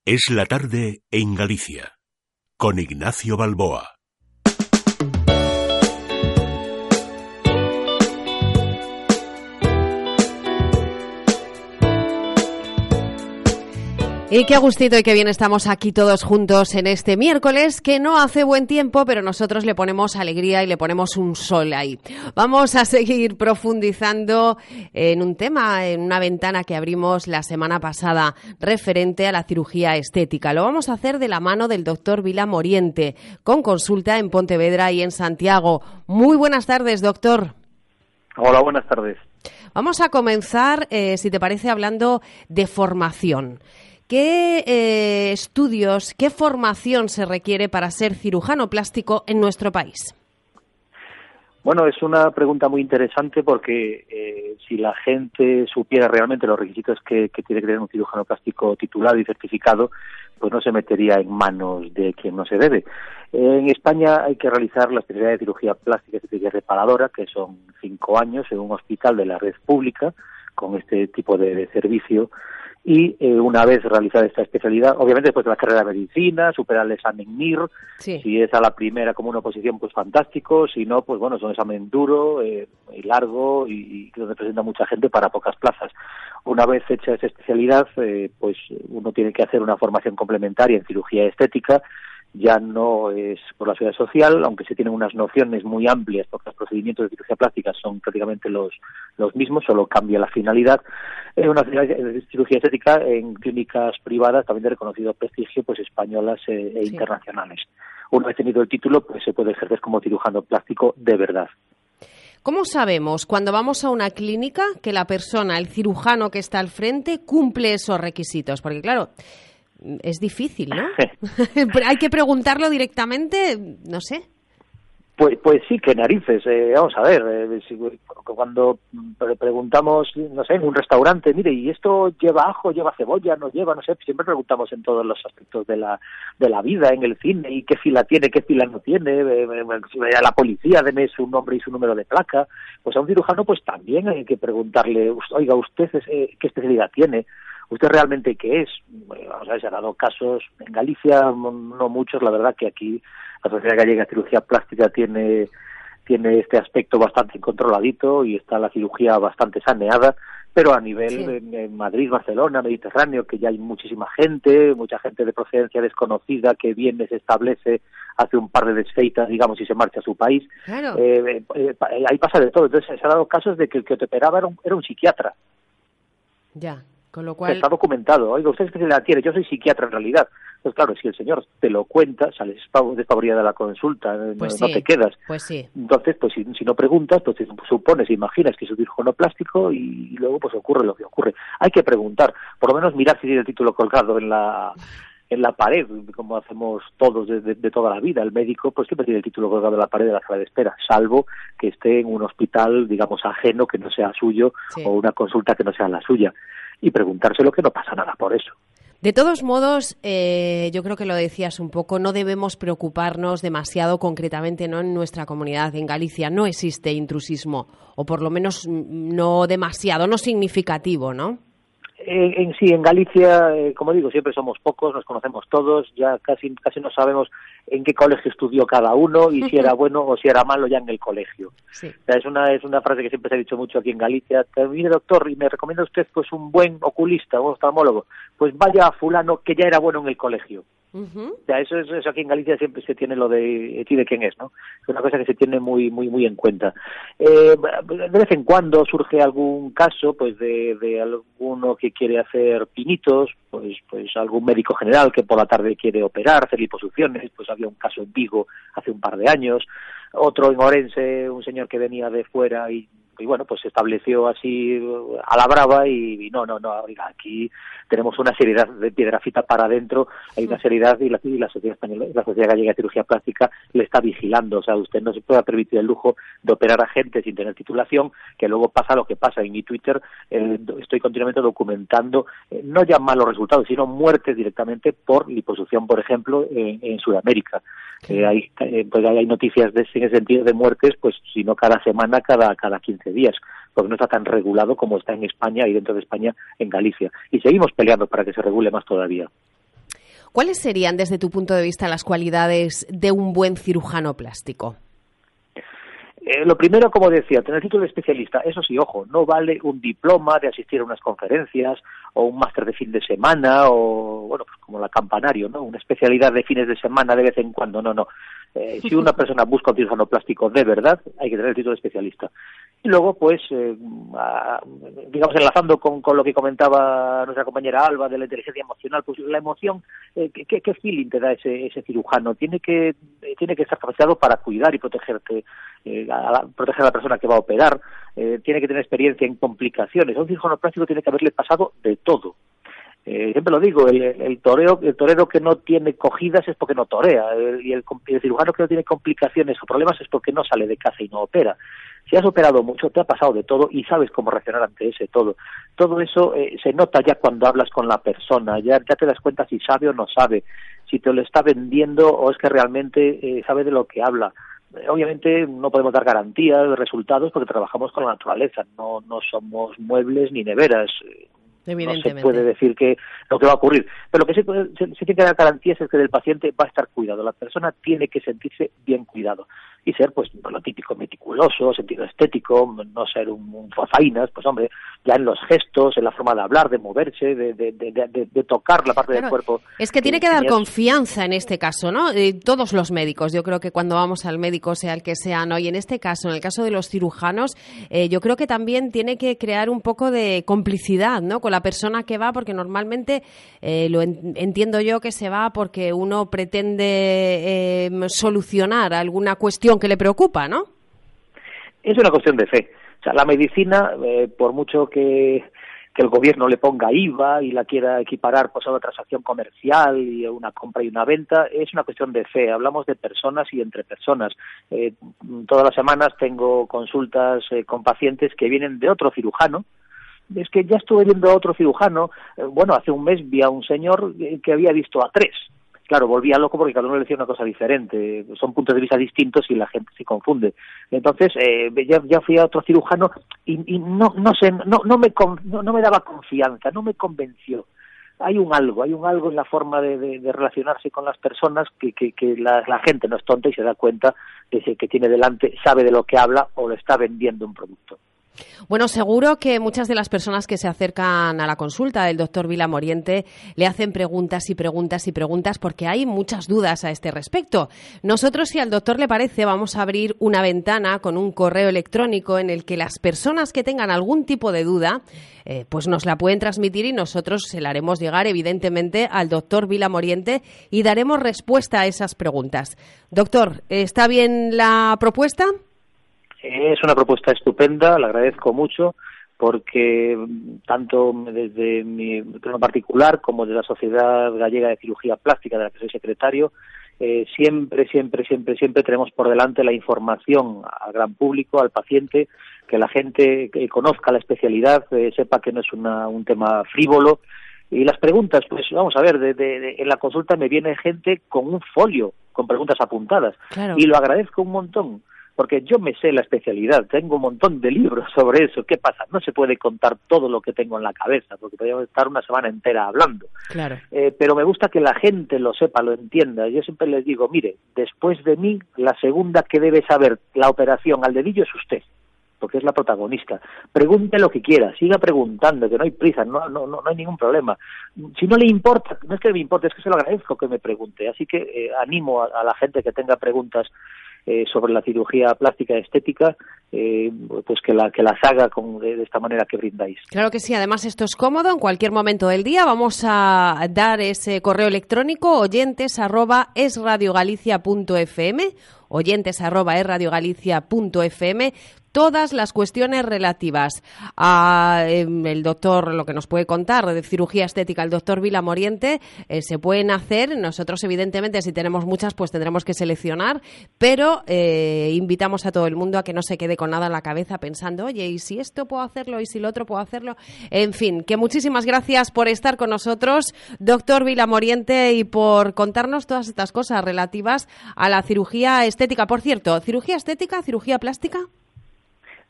Es la tarde en Galicia, con Ignacio Balboa. Y qué gustito y qué bien estamos aquí todos juntos en este miércoles, que no hace buen tiempo, pero nosotros le ponemos alegría y le ponemos un sol ahí. Vamos a seguir profundizando en un tema, en una ventana que abrimos la semana pasada referente a la cirugía estética. Lo vamos a hacer de la mano del doctor Vila Moriente, con consulta en Pontevedra y en Santiago. Muy buenas tardes, doctor. Hola, buenas tardes. Vamos a comenzar, eh, si te parece, hablando de formación. ¿Qué eh, estudios, qué formación se requiere para ser cirujano plástico en nuestro país? Bueno, es una pregunta muy interesante porque eh, si la gente supiera realmente los requisitos que, tiene que tener un cirujano plástico titulado y certificado, pues no se metería en manos de quien no se debe. En España hay que realizar la especialidad de cirugía plástica y reparadora, que son cinco años en un hospital de la red pública con este tipo de servicio y eh, una vez realizada esta especialidad, obviamente después de la carrera de medicina, superar el examen MIR, si es a la primera como una oposición, pues fantástico, si no, pues bueno, es un examen duro eh, y largo y, que representa mucha gente para pocas plazas. Una vez hecha esa especialidad, eh, pues uno tiene que hacer una formación complementaria en cirugía estética, ya no es por la seguridad social, aunque se tienen unas nociones muy amplias, porque los procedimientos de cirugía plástica son prácticamente los, los mismos, solo cambia la finalidad. Es una cirugía estética en clínicas privadas también de reconocido prestigio, pues españolas e, e internacionales. Una vez tenido el título, pues se puede ejercer como cirujano plástico de verdad. ¿Cómo sabemos cuando vamos a una clínica que la persona, el cirujano que está al frente, cumple esos requisitos? Porque claro, es difícil, ¿no? (laughs) (laughs) Hay que preguntarlo directamente, no sé. Pues, pues sí, que narices. Eh, vamos a ver, eh, cuando preguntamos, no sé, en un restaurante, mire, ¿y esto lleva ajo, lleva cebolla, no lleva? No sé, siempre preguntamos en todos los aspectos de la, de la vida, en el cine, y qué fila tiene, qué fila no tiene, eh, a la policía, deme su nombre y su número de placa. Pues a un cirujano, pues también hay que preguntarle, oiga, ¿usted qué especialidad tiene? ¿Usted realmente qué es? vamos a ver, se han dado casos en Galicia, no muchos, la verdad que aquí la Sociedad Gallega de Cirugía Plástica tiene tiene este aspecto bastante controladito y está la cirugía bastante saneada, pero a nivel en, Madrid, Barcelona, Mediterráneo, que ya hay muchísima gente, mucha gente de procedencia desconocida que viene, se establece, hace un par de desfeitas, digamos, y se marcha a su país. Eh, eh, ahí pasa de todo. Entonces se han dado casos de que el que te operaba era un, era un psiquiatra. Ya. Con lo cual... Está documentado. Oiga, ¿usted es que se la tiene? Yo soy psiquiatra en realidad. Pues claro, si el señor te lo cuenta, sales despavorida de la consulta, pues no, te quedas. Pues sí. Entonces, pues si, no preguntas, pues supones, imaginas que es un cirujano plástico y, luego pues ocurre lo que ocurre. Hay que preguntar, por lo menos mirar si tiene el título colgado en la en la pared, como hacemos todos de, toda la vida. El médico pues siempre tiene el título colgado en la pared de la sala de espera, salvo que esté en un hospital, digamos, ajeno, que no sea suyo, o una consulta que no sea la suya y preguntárselo que no pasa nada por eso. De todos modos, eh, yo creo que lo decías un poco, no debemos preocuparnos demasiado concretamente ¿no? en nuestra comunidad. En Galicia no existe intrusismo, o por lo menos no demasiado, no significativo, ¿no? En, sí, en Galicia, eh, como digo, siempre somos pocos, nos conocemos todos, ya casi, casi no sabemos en qué colegio estudió cada uno y si era bueno o si era malo ya en el colegio. es, una, es una frase que siempre se ha dicho mucho aquí en Galicia. Mire, doctor, y me recomienda usted pues un buen oculista, un oftalmólogo. Pues vaya a fulano que ya era bueno en el colegio. Eso, es, eso aquí en Galicia siempre se tiene lo de de quién es, ¿no? Es una cosa que se tiene muy muy muy en cuenta. Eh, de vez en cuando surge algún caso, pues de, de alguno que quiere hacer pinitos, pues pues algún médico general que por la tarde quiere operar, hacer liposucciones, pues había un caso en Vigo hace un par de años, otro en Orense, un señor que venía de fuera y y bueno, pues se estableció así a la brava y, no, no, no, oiga, aquí tenemos una seriedad de piedrafita para adentro, hay una seriedad y la, la sociedad española, la sociedad gallega de cirugía plástica le está vigilando, o sea, usted no se puede permitir el lujo de operar a gente sin tener titulación, que luego pasa lo que pasa en mi Twitter, eh, estoy continuamente documentando eh, no ya malos resultados, sino muertes directamente por liposucción, por ejemplo, en, Sudamérica. Eh, hay, pues hay noticias de, en ese sentido de muertes, pues si no cada semana, cada, cada 15 días, porque no está tan regulado como está en España y dentro de España en Galicia. Y seguimos peleando para que se regule más todavía. ¿Cuáles serían, desde tu punto de vista, las cualidades de un buen cirujano plástico? Eh, lo primero, como decía, tener título de especialista. Eso sí, ojo, no vale un diploma de asistir a unas conferencias o un máster de fin de semana o, bueno, pues como la campanario, ¿no? Una especialidad de fines de semana de vez en cuando. No, no. Eh, si una (laughs) persona busca un cirujano plástico de verdad, hay que tener el título de especialista. Y luego, pues, eh, digamos, enlazando con, con, lo que comentaba nuestra compañera Alba de la inteligencia emocional, pues la emoción, eh, ¿qué, ¿qué, feeling te da ese, ese cirujano? Tiene que, tiene que estar capacitado para cuidar y protegerte, a proteger a la persona que va a operar, tiene que tener experiencia en complicaciones. A un cirujano plástico tiene que haberle pasado de todo. Eh, siempre lo digo, el, el, toreo, el torero que no tiene cogidas es porque no torea, y el, cirujano que no tiene complicaciones o problemas es porque no sale de casa y no opera. Si has operado mucho, te ha pasado de todo y sabes cómo reaccionar ante ese todo. Todo eso eh, se nota ya cuando hablas con la persona, ya, ya te das cuenta si sabe o no sabe, si te lo está vendiendo o es que realmente eh, sabe de lo que habla obviamente no podemos dar garantías de resultados porque trabajamos con la naturaleza, no, no somos muebles ni neveras No se puede decir que lo que va a ocurrir. Pero lo que sí, se, tiene que dar garantías es que del paciente va a estar cuidado. La persona tiene que sentirse bien cuidado y ser, pues, lo típico, meticuloso, sentido estético, no ser un, un pues, hombre, ya en los gestos, en la forma de hablar, de moverse, de, de, tocar la parte del cuerpo. Es que tiene que dar confianza en este caso, ¿no? todos los médicos, yo creo que cuando vamos al médico, sea el que sea, ¿no? Y en este caso, en el caso de los cirujanos, eh, yo creo que también tiene que crear un poco de complicidad, ¿no? Con la persona que va, porque normalmente eh, lo entiendo yo que se va porque uno pretende eh, solucionar alguna cuestión que le preocupa, ¿no? Es una cuestión de fe. O sea, la medicina, eh, por mucho que, que, el gobierno le ponga IVA y la quiera equiparar pues, a una transacción comercial y una compra y una venta, es una cuestión de fe. Hablamos de personas y entre personas. Eh, todas las semanas tengo consultas eh, con pacientes que vienen de otro cirujano, es que ya estuve viendo a otro cirujano, bueno, hace un mes vi a un señor que había visto a tres, claro, volvía loco porque cada uno le decía una cosa diferente. Son puntos de vista distintos y la gente se confunde. Entonces, eh, ya, fui a otro cirujano y, no, no sé, no, no, me, no, me daba confianza, no me convenció. Hay un algo, hay un algo en la forma de, relacionarse con las personas que, que, la, la, gente no es tonta y se da cuenta de que tiene delante, sabe de lo que habla o le está vendiendo un producto. Bueno, seguro que muchas de las personas que se acercan a la consulta del doctor Vila Moriente le hacen preguntas y preguntas y preguntas porque hay muchas dudas a este respecto. Nosotros, si al doctor le parece, vamos a abrir una ventana con un correo electrónico en el que las personas que tengan algún tipo de duda, eh, pues nos la pueden transmitir y nosotros se la haremos llegar, evidentemente, al doctor Vila Moriente y daremos respuesta a esas preguntas. Doctor, ¿está bien la propuesta? Es una propuesta estupenda, la agradezco mucho porque tanto desde mi plano particular como de la Sociedad Gallega de Cirugía Plástica, de la que soy secretario, eh, siempre, siempre, siempre, siempre tenemos por delante la información al gran público, al paciente, que la gente que conozca la especialidad, eh, sepa que no es un tema frívolo. Y las preguntas, pues vamos a ver, de, en la consulta me viene gente con un folio, con preguntas apuntadas. Y lo agradezco un montón porque yo me sé la especialidad, tengo un montón de libros sobre eso. ¿Qué pasa? No se puede contar todo lo que tengo en la cabeza, porque podríamos estar una semana entera hablando. Claro. Eh, pero me gusta que la gente lo sepa, lo entienda. Yo siempre les digo, mire, después de mí, la segunda que debe saber la operación al dedillo es usted porque es la protagonista. Pregunte lo que quiera, siga preguntando, que no hay prisa, no, no, no, hay ningún problema. Si no le importa, no es que me importe, es que se lo agradezco que me pregunte. Así que eh, animo a, la gente que tenga preguntas eh, sobre la cirugía plástica estética, eh, pues que, la, que las haga con, de, esta manera que brindáis. Claro que sí, además esto es cómodo, en cualquier momento del día vamos a dar ese correo electrónico oyentes arroba oyentes arroba todas las cuestiones relativas a em, el doctor, lo que nos puede contar de cirugía estética, el doctor Vila Moriente, eh, se pueden hacer. Nosotros, evidentemente, si tenemos muchas, pues tendremos que seleccionar, pero eh, invitamos a todo el mundo a que no se quede con nada en la cabeza pensando, oye, ¿y si esto puedo hacerlo? ¿Y si lo otro puedo hacerlo? En fin, que muchísimas gracias por estar con nosotros, doctor Vila Moriente, y por contarnos todas estas cosas relativas a la cirugía estética. Por cierto, ¿cirugía estética, cirugía plástica?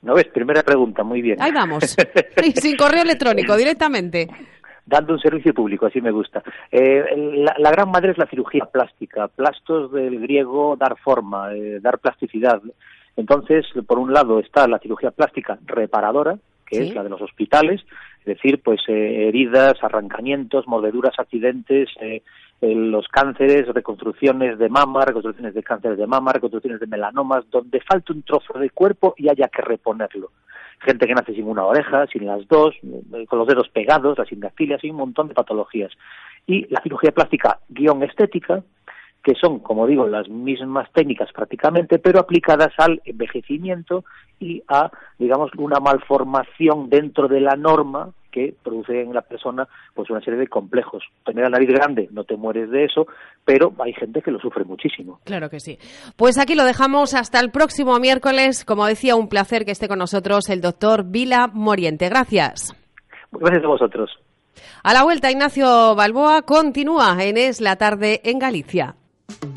¿No ves? Primera pregunta, muy bien. Ahí vamos. (laughs) sin correo electrónico, directamente. Dando un servicio público, así me gusta. Eh, la, gran madre es la cirugía plástica. Plastos del griego dar forma, eh, dar plasticidad. Entonces, por un lado está la cirugía plástica reparadora, que es la de los hospitales, es decir, pues eh, heridas, arrancamientos, mordeduras, accidentes, eh, los cánceres, reconstrucciones de mama, reconstrucciones de cánceres de mama, reconstrucciones de melanomas, donde falta un trozo de cuerpo y haya que reponerlo. Gente que nace sin una oreja, sin las dos, con los dedos pegados, las indactilias y un montón de patologías. Y la cirugía plástica guion estética, que son, como digo, las mismas técnicas prácticamente, pero aplicadas al envejecimiento y a, digamos, una malformación dentro de la norma que produce en la persona pues una serie de complejos. Tener la nariz grande, no te mueres de eso, pero hay gente que lo sufre muchísimo. Claro que sí. Pues aquí lo dejamos hasta el próximo miércoles. Como decía, un placer que esté con nosotros el doctor Vila Moriente. Gracias. Gracias a vosotros. A la vuelta, Ignacio Balboa continúa en Es la tarde en Galicia. thank you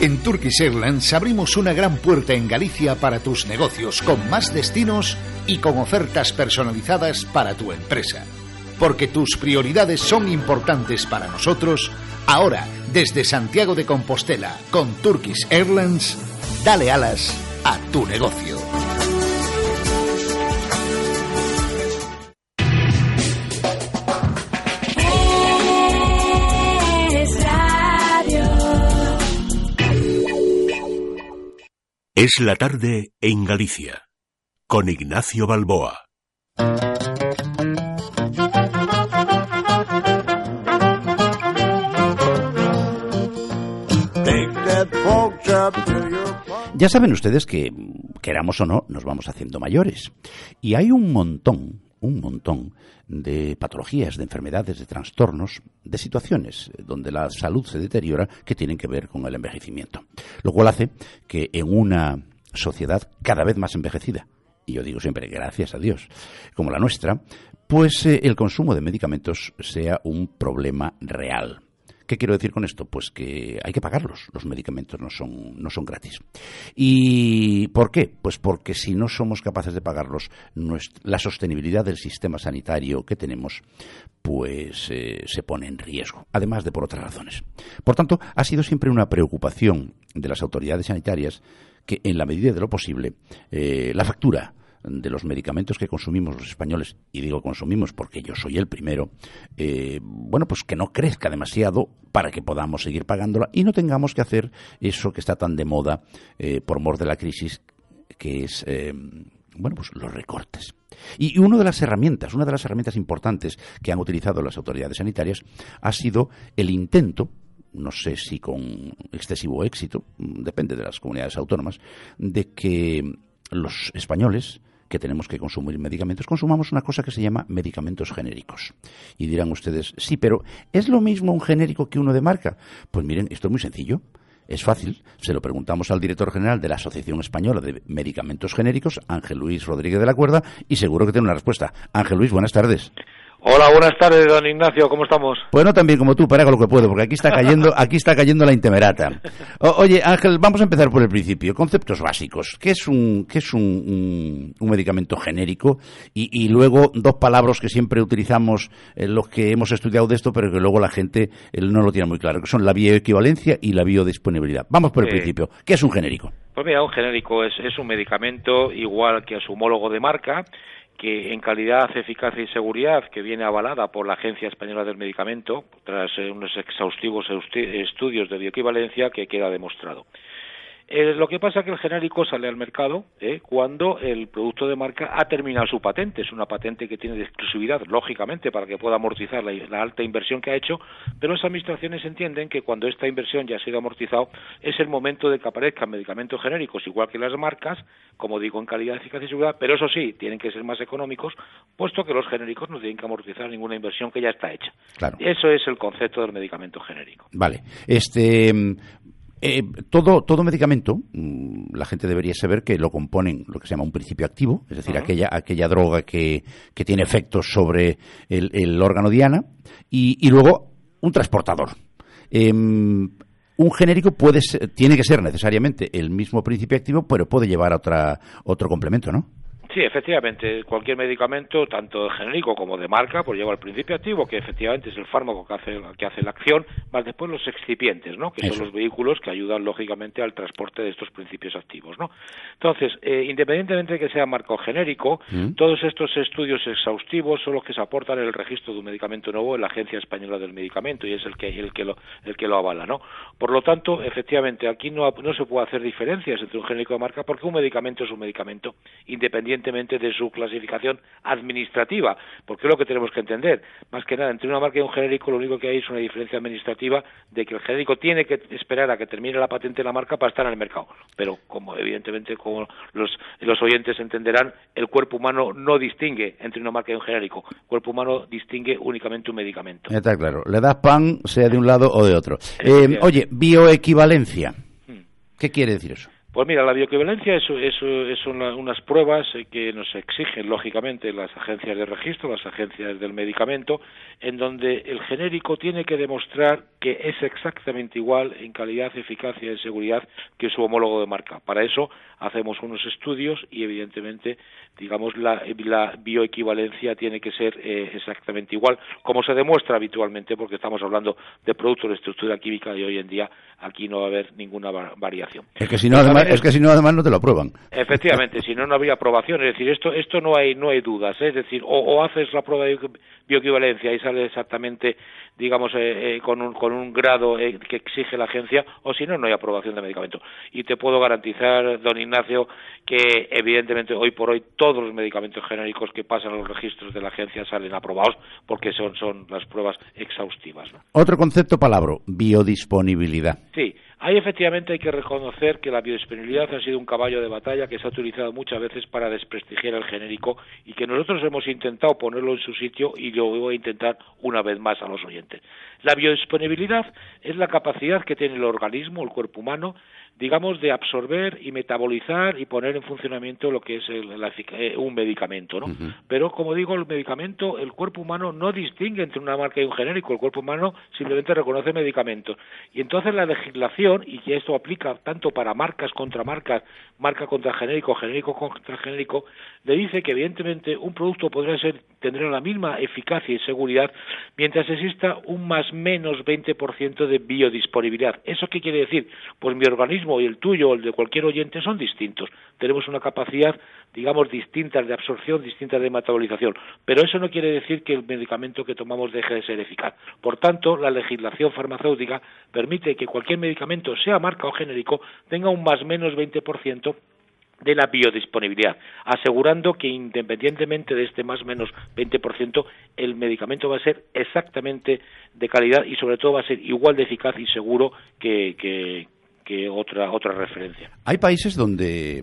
En Turkish Airlines abrimos una gran puerta en Galicia para tus negocios, con más destinos y con ofertas personalizadas para tu empresa. Porque tus prioridades son importantes para nosotros, ahora, desde Santiago de Compostela, con Turkish Airlines, dale alas a tu negocio. Es la tarde en Galicia, con Ignacio Balboa. Ya saben ustedes que, queramos o no, nos vamos haciendo mayores. Y hay un montón, un montón de patologías, de enfermedades, de trastornos, de situaciones donde la salud se deteriora que tienen que ver con el envejecimiento. Lo cual hace que en una sociedad cada vez más envejecida, y yo digo siempre gracias a Dios, como la nuestra, pues eh, el consumo de medicamentos sea un problema real. ¿Qué quiero decir con esto? Pues que hay que pagarlos. Los medicamentos no son, no son gratis. ¿Y por qué? Pues porque si no somos capaces de pagarlos, la sostenibilidad del sistema sanitario que tenemos, pues eh, se pone en riesgo, además de por otras razones. Por tanto, ha sido siempre una preocupación de las autoridades sanitarias que, en la medida de lo posible, eh, la factura de los medicamentos que consumimos los españoles, y digo consumimos porque yo soy el primero, eh, bueno, pues que no crezca demasiado para que podamos seguir pagándola y no tengamos que hacer eso que está tan de moda eh, por mor de la crisis, que es, eh, bueno, pues los recortes. Y una de las herramientas, una de las herramientas importantes que han utilizado las autoridades sanitarias ha sido el intento no sé si con excesivo éxito, depende de las comunidades autónomas, de que los españoles que tenemos que consumir medicamentos, consumamos una cosa que se llama medicamentos genéricos. Y dirán ustedes, sí, pero ¿es lo mismo un genérico que uno de marca? Pues miren, esto es muy sencillo. Es fácil, se lo preguntamos al director general de la Asociación Española de Medicamentos Genéricos, Ángel Luis Rodríguez de la Cuerda, y seguro que tiene una respuesta. Ángel Luis, buenas tardes. Hola, buenas tardes, don Ignacio, ¿cómo estamos? Pues no tan bien como tú, para lo que puedo, porque aquí está cayendo, aquí está cayendo la intemerata. oye, Ángel, vamos a empezar por el principio. Conceptos básicos. ¿Qué es un, qué es un, un, medicamento genérico? Y, luego dos palabras que siempre utilizamos en los que hemos estudiado de esto, pero que luego la gente no lo tiene muy claro, que son la bioequivalencia y la biodisponibilidad. Vamos por el principio. ¿Qué es un genérico? Pues mira, un genérico es, es un medicamento igual que a su homólogo de marca que en calidad, eficacia y seguridad, que viene avalada por la Agencia Española del Medicamento, tras eh, unos exhaustivos estudios de bioequivalencia que queda demostrado. Eh, lo que pasa es que el genérico sale al mercado eh, cuando el producto de marca ha terminado su patente. Es una patente que tiene de exclusividad, lógicamente, para que pueda amortizar la, alta inversión que ha hecho, pero las administraciones entienden que cuando esta inversión ya ha sido amortizado es el momento de que aparezcan medicamentos genéricos, igual que las marcas, como digo, en calidad, eficacia y seguridad, pero eso sí, tienen que ser más económicos, puesto que los genéricos no tienen que amortizar ninguna inversión que ya está hecha. Eso es el concepto del medicamento genérico. Vale. Este, eh, todo, todo medicamento, mm, la gente debería saber que lo componen lo que se llama un principio activo, es decir, aquella, aquella droga que, que, tiene efectos sobre el, el órgano diana, y, y, luego un transportador. Em, un genérico puede tiene que ser necesariamente el mismo principio activo, pero puede llevar a otra, otro complemento, ¿no? Sí, efectivamente, cualquier medicamento, tanto de genérico como de marca, pues lleva el principio activo, que efectivamente es el fármaco que hace, que hace la acción, más después los excipientes, ¿no? que son los vehículos que ayudan lógicamente al transporte de estos principios activos. ¿no? Entonces, eh, independientemente de que sea marco genérico, mm. todos estos estudios exhaustivos son los que se aportan en el registro de un medicamento nuevo en la Agencia Española del Medicamento y es el que, el que, lo, el que lo avala. ¿no? Por lo tanto, efectivamente, aquí no, no se puede hacer diferencias entre un genérico de marca porque un medicamento es un medicamento independiente independientemente de su clasificación administrativa, porque es lo que tenemos que entender. Más que nada, entre una marca y un genérico, lo único que hay es una diferencia administrativa de que el genérico tiene que esperar a que termine la patente de la marca para estar en el mercado. Pero, como evidentemente, como los, los oyentes entenderán, el cuerpo humano no distingue entre una marca y un genérico. El cuerpo humano distingue únicamente un medicamento. Está claro. Le das pan, sea de un lado o de otro. Eh, oye, bioequivalencia. Hmm. ¿Qué quiere decir eso? Pues mira, la bioequivalencia es, es, unas pruebas eh, que nos exigen, lógicamente, las agencias de registro, las agencias del medicamento, en donde el genérico tiene que demostrar que es exactamente igual en calidad, eficacia y seguridad que su homólogo de marca. Para eso hacemos unos estudios y, evidentemente, digamos, la, bioequivalencia tiene que ser eh, exactamente igual, como se demuestra habitualmente, porque estamos hablando de productos de estructura química y hoy en día aquí no va a haber ninguna variación. Además, es que si no, además no te lo aprueban. Efectivamente, si no, no habría aprobación. Es decir, esto, esto no hay, no hay dudas. ¿eh? Es decir, o, haces la prueba de bioequivalencia y sale exactamente, digamos, eh, eh, con, un, con un grado que exige la agencia, o si no, no hay aprobación de medicamento. Y te puedo garantizar, don Ignacio, que evidentemente hoy por hoy todos los medicamentos genéricos que pasan a los registros de la agencia salen aprobados porque son, son las pruebas exhaustivas. Otro concepto palabra, biodisponibilidad. Sí, Ahí efectivamente hay que reconocer que la biodisponibilidad ha sido un caballo de batalla que se ha utilizado muchas veces para desprestigiar el genérico y que nosotros hemos intentado ponerlo en su sitio y lo voy a intentar una vez más a los oyentes. La biodisponibilidad es la capacidad que tiene el organismo, el cuerpo humano, digamos, de absorber y metabolizar y poner en funcionamiento lo que es eh, un medicamento, ¿no? Pero, como digo, el medicamento, el cuerpo humano no distingue entre una marca y un genérico, el cuerpo humano simplemente reconoce medicamentos. Y entonces la legislación, y que esto aplica tanto para marcas contra marcas, marca contra genérico, genérico contra genérico, le dice que evidentemente un producto podrá ser, tendrá la misma eficacia y seguridad mientras exista un más menos 20% de biodisponibilidad. ¿Eso qué quiere decir? Pues mi organismo y el tuyo o el de cualquier oyente son distintos. Tenemos una capacidad, digamos, distinta de absorción, distinta de metabolización. Pero eso no quiere decir que el medicamento que tomamos deje de ser eficaz. Por tanto, la legislación farmacéutica permite que cualquier medicamento, sea marca o genérico, tenga un más menos 20% de la biodisponibilidad, asegurando que independientemente de este más o menos 20%, el medicamento va a ser exactamente de calidad y sobre todo va a ser igual de eficaz y seguro que, que, que otra, otra referencia. Hay países donde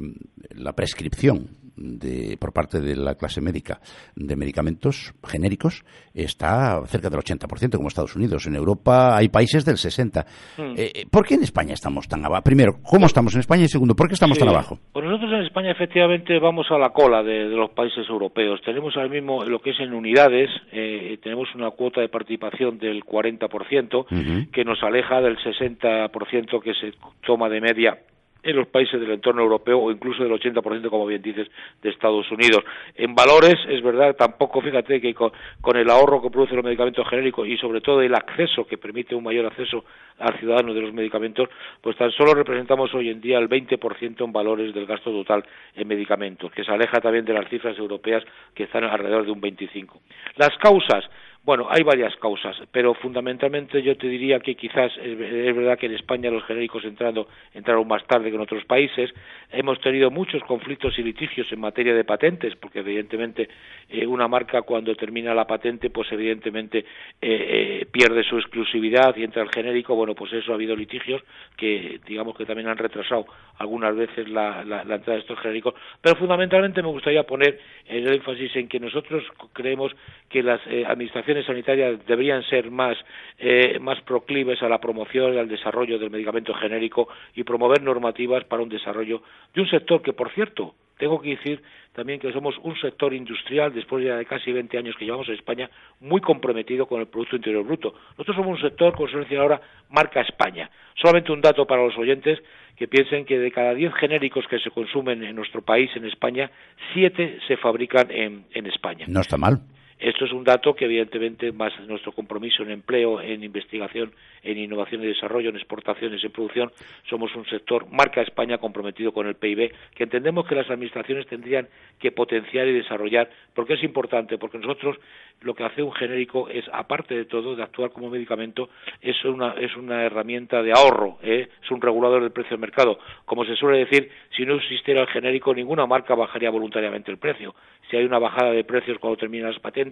la prescripción de, por parte de la clase médica de medicamentos genéricos está cerca del 80%, como Estados Unidos. En Europa hay países del 60%. Hmm. Eh, eh, ¿Por qué en España estamos tan abajo? Primero, ¿cómo estamos en España? Y segundo, ¿por qué estamos tan abajo? Pues nosotros en España efectivamente vamos a la cola de, los países europeos. Tenemos ahora mismo lo que es en unidades, eh, tenemos una cuota de participación del 40%, que nos aleja del 60% que se toma de media en los países del entorno europeo o incluso del 80%, como bien dices, de Estados Unidos. En valores, es verdad, tampoco, fíjate que con, el ahorro que producen los medicamentos genéricos y sobre todo el acceso que permite un mayor acceso al ciudadano de los medicamentos, pues tan solo representamos hoy en día el 20% en valores del gasto total en medicamentos, que se aleja también de las cifras europeas que están alrededor de un 25%. Las causas, bueno, hay varias causas, pero fundamentalmente yo te diría que quizás es, verdad que en España los genéricos entrando, entraron más tarde que en otros países. Hemos tenido muchos conflictos y litigios en materia de patentes, porque evidentemente eh, una marca cuando termina la patente, pues evidentemente eh, eh, pierde su exclusividad y entra el genérico. Bueno, pues eso ha habido litigios que digamos que también han retrasado algunas veces la, la entrada de estos genéricos. Pero fundamentalmente me gustaría poner el énfasis en que nosotros creemos que las administraciones sanitarias deberían ser más, eh, más proclives a la promoción y al desarrollo del medicamento genérico y promover normativas para un desarrollo de un sector que, por cierto, tengo que decir también que somos un sector industrial, después de casi 20 años que llevamos en España, muy comprometido con el Producto Interior Bruto. Nosotros somos un sector, como se decía ahora, marca España. Solamente un dato para los oyentes que piensen que de cada 10 genéricos que se consumen en nuestro país, en España, 7 se fabrican en, en España. No está mal. Esto es un dato que evidentemente más nuestro compromiso en empleo, en investigación, en innovación y desarrollo, en exportaciones, en producción, somos un sector marca España comprometido con el PIB, que entendemos que las administraciones tendrían que potenciar y desarrollar, porque es importante, porque nosotros lo que hace un genérico es, aparte de todo, de actuar como medicamento, es una, es una herramienta de ahorro, ¿eh? es un regulador del precio del mercado. Como se suele decir, si no existiera el genérico, ninguna marca bajaría voluntariamente el precio. Si hay una bajada de precios cuando terminan las patentes,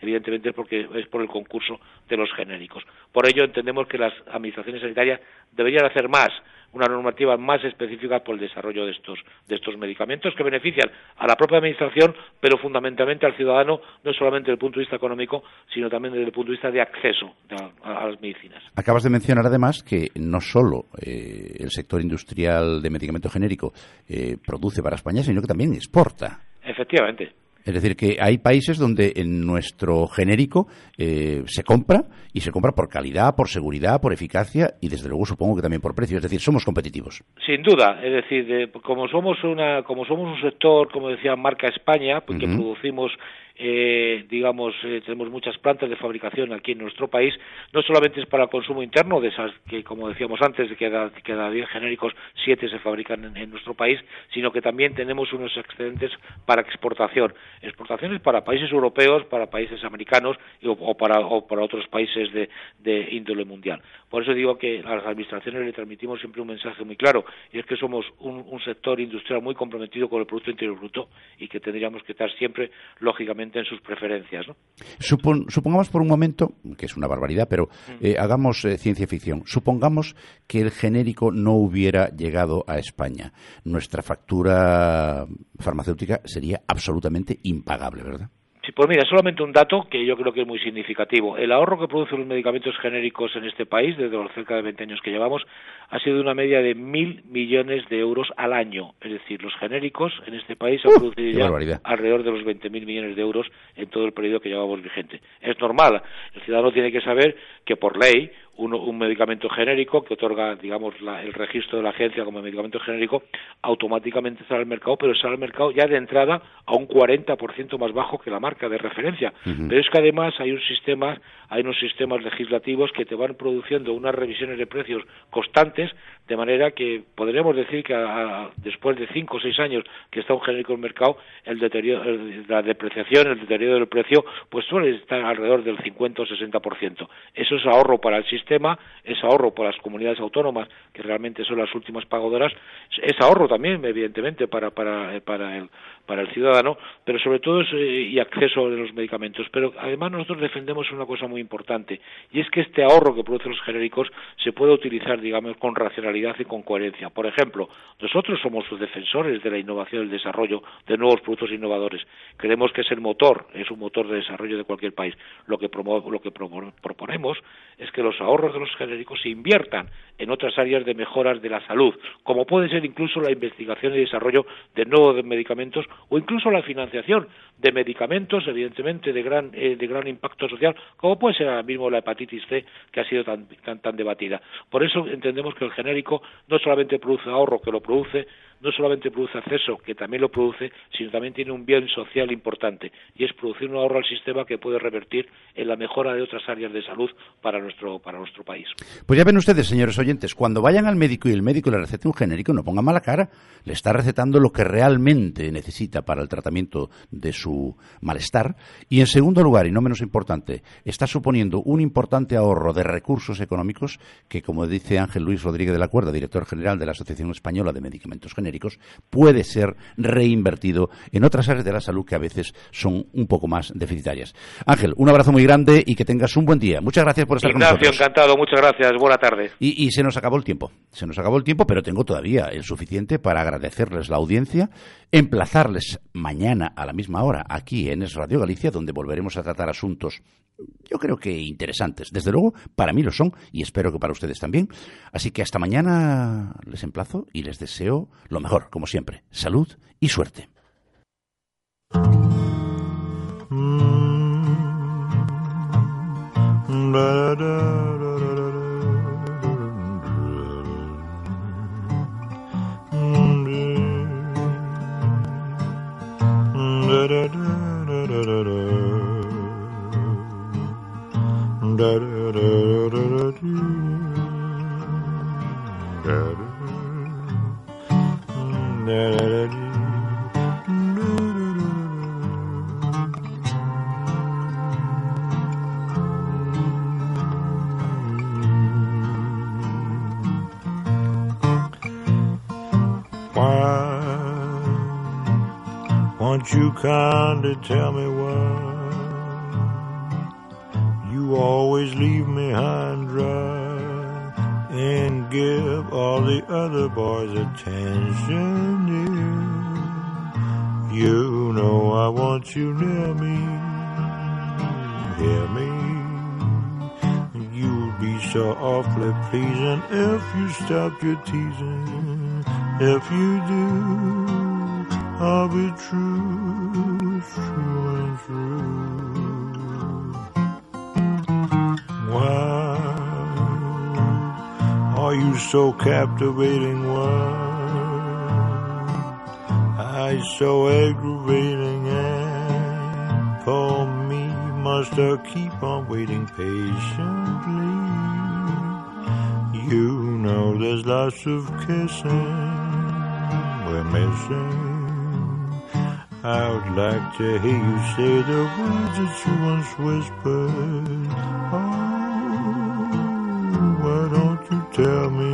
evidentemente es porque es por el concurso de los genéricos. Por ello entendemos que las administraciones sanitarias deberían hacer más una normativa más específica por el desarrollo de estos, de estos medicamentos que benefician a la propia administración, pero fundamentalmente al ciudadano, no solamente desde el punto de vista económico, sino también desde el punto de vista de acceso a, las medicinas. Acabas de mencionar además que no solo eh, el sector industrial de medicamento genérico eh, produce para España, sino que también exporta. Efectivamente. Es decir, que hay países donde en nuestro genérico eh, se compra y se compra por calidad, por seguridad, por eficacia y desde luego supongo que también por precio. Es decir, somos competitivos. Sin duda. Es decir, como somos una, como somos un sector, como decía, marca España, porque producimos eh, digamos, eh, tenemos muchas plantas de fabricación aquí en nuestro país, no solamente es para consumo interno, de esas que, como decíamos antes, de cada, cada 10 genéricos, 7 se fabrican en, nuestro país, sino que también tenemos unos excedentes para exportación. Exportaciones para países europeos, para países americanos o, para, o para otros países de, de índole mundial. Por eso digo que a las administraciones le transmitimos siempre un mensaje muy claro, y es que somos un, un sector industrial muy comprometido con el Producto Interior Bruto y que tendríamos que estar siempre, lógicamente, en sus preferencias. ¿no? supongamos por un momento, que es una barbaridad, pero eh, hagamos eh, ciencia ficción. Supongamos que el genérico no hubiera llegado a España. Nuestra factura farmacéutica sería absolutamente impagable, ¿verdad? Sí, pues mira, solamente un dato que yo creo que es muy significativo. El ahorro que producen los medicamentos genéricos en este país, desde los cerca de 20 años que llevamos, ha sido una media de mil millones de euros al año. Es decir, los genéricos en este país han producido ya alrededor de los 20.000 millones de euros en todo el periodo que llevamos vigente. Es normal. El ciudadano tiene que saber que por ley un, medicamento genérico que otorga, digamos, el registro de la agencia como medicamento genérico, automáticamente sale al mercado, pero sale al mercado ya de entrada a un 40% más bajo que la marca de referencia. Pero es que además hay un sistema, hay unos sistemas legislativos que te van produciendo unas revisiones de precios constantes, de manera que podríamos decir que después de cinco o seis años que está un genérico en el mercado, el deterioro, la depreciación, el deterioro del precio, pues suele estar alrededor del 50 o 60%. Eso es ahorro para el sistema es ahorro por las comunidades autónomas, que realmente son las últimas pagadoras, es ahorro también, evidentemente, para, para, para, el, para el ciudadano, pero sobre todo es eh, y acceso a los medicamentos. Pero además nosotros defendemos una cosa muy importante, y es que este ahorro que producen los genéricos se puede utilizar, digamos, con racionalidad y con coherencia. Por ejemplo, nosotros somos los defensores de la innovación y el desarrollo de nuevos productos innovadores. Creemos que es el motor, es un motor de desarrollo de cualquier país. Lo que, lo que proponemos es que los ahorros de los genéricos se inviertan en otras áreas de mejoras de la salud, como puede ser incluso la investigación y desarrollo de nuevos medicamentos o incluso la financiación de medicamentos, evidentemente, de gran, eh, de gran impacto social, como puede ser ahora mismo la hepatitis C, que ha sido tan, tan, tan debatida. Por eso entendemos que el genérico no solamente produce ahorro, que lo produce, no solamente produce acceso, que también lo produce, sino también tiene un bien social importante, y es producir un ahorro al sistema que puede revertir en la mejora de otras áreas de salud para nuestro, para nuestro país. Pues ya ven ustedes, señores oyentes, cuando vayan al médico y el médico le recete un genérico, no pongan mala cara, le está recetando lo que realmente necesita para el tratamiento de su malestar, y en segundo lugar, y no menos importante, está suponiendo un importante ahorro de recursos económicos que, como dice Ángel Luis Rodríguez de la Cuerda, director general de la Asociación Española de Medicamentos Genéricos, puede ser reinvertido en otras áreas de la salud que a veces son un poco más deficitarias. Ángel, un abrazo muy grande y que tengas un buen día. Muchas gracias por estar con nosotros. encantado, muchas gracias. Buena tarde. Y, y se nos acabó el tiempo. Se nos acabó el tiempo, pero tengo todavía el suficiente para agradecerles la audiencia, emplazarles mañana a la misma hora aquí en Es Radio Galicia, donde volveremos a tratar asuntos yo creo que interesantes. Desde luego, para mí lo son y espero que para ustedes también. Así que hasta mañana les emplazo y les deseo lo mejor, como siempre. Salud y suerte. Won't you kindly tell me you always leave me high and dry and give all the other boys attention. You know I want you near me, hear me. You'd be so awfully pleasing if you stopped your teasing. If you do, I'll be true, are you so captivating? Why I so aggravating and for me must I keep on waiting patiently? You know there's lots of kissing we're missing. I would like to hear you say the words that you once whispered. Tell me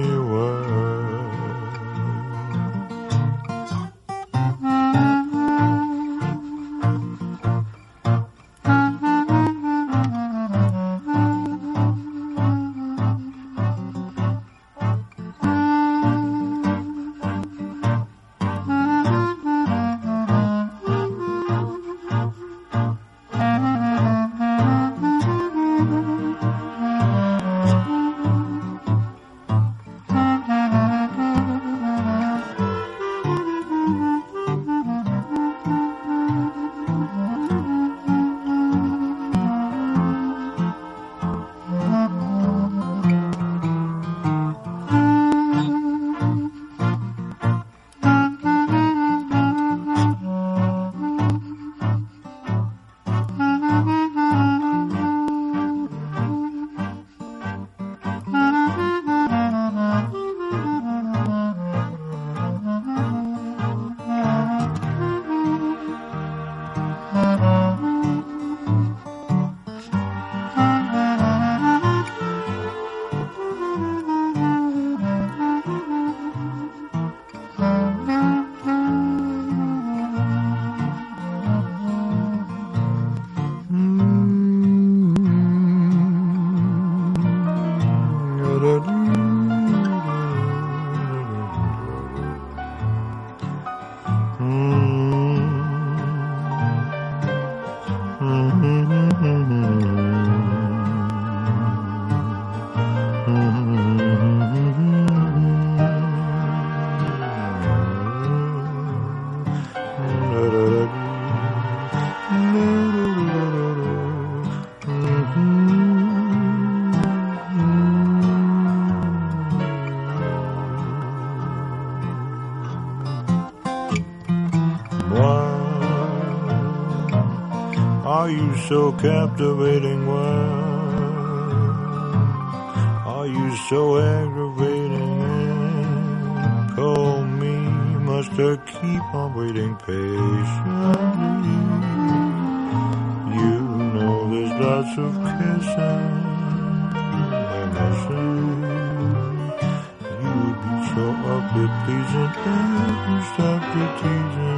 so captivating? Why are you so aggravating? Call me, must I keep on waiting patiently? You know there's lots of kissing and missing. You'd be so pleasing if you stopped your teasing.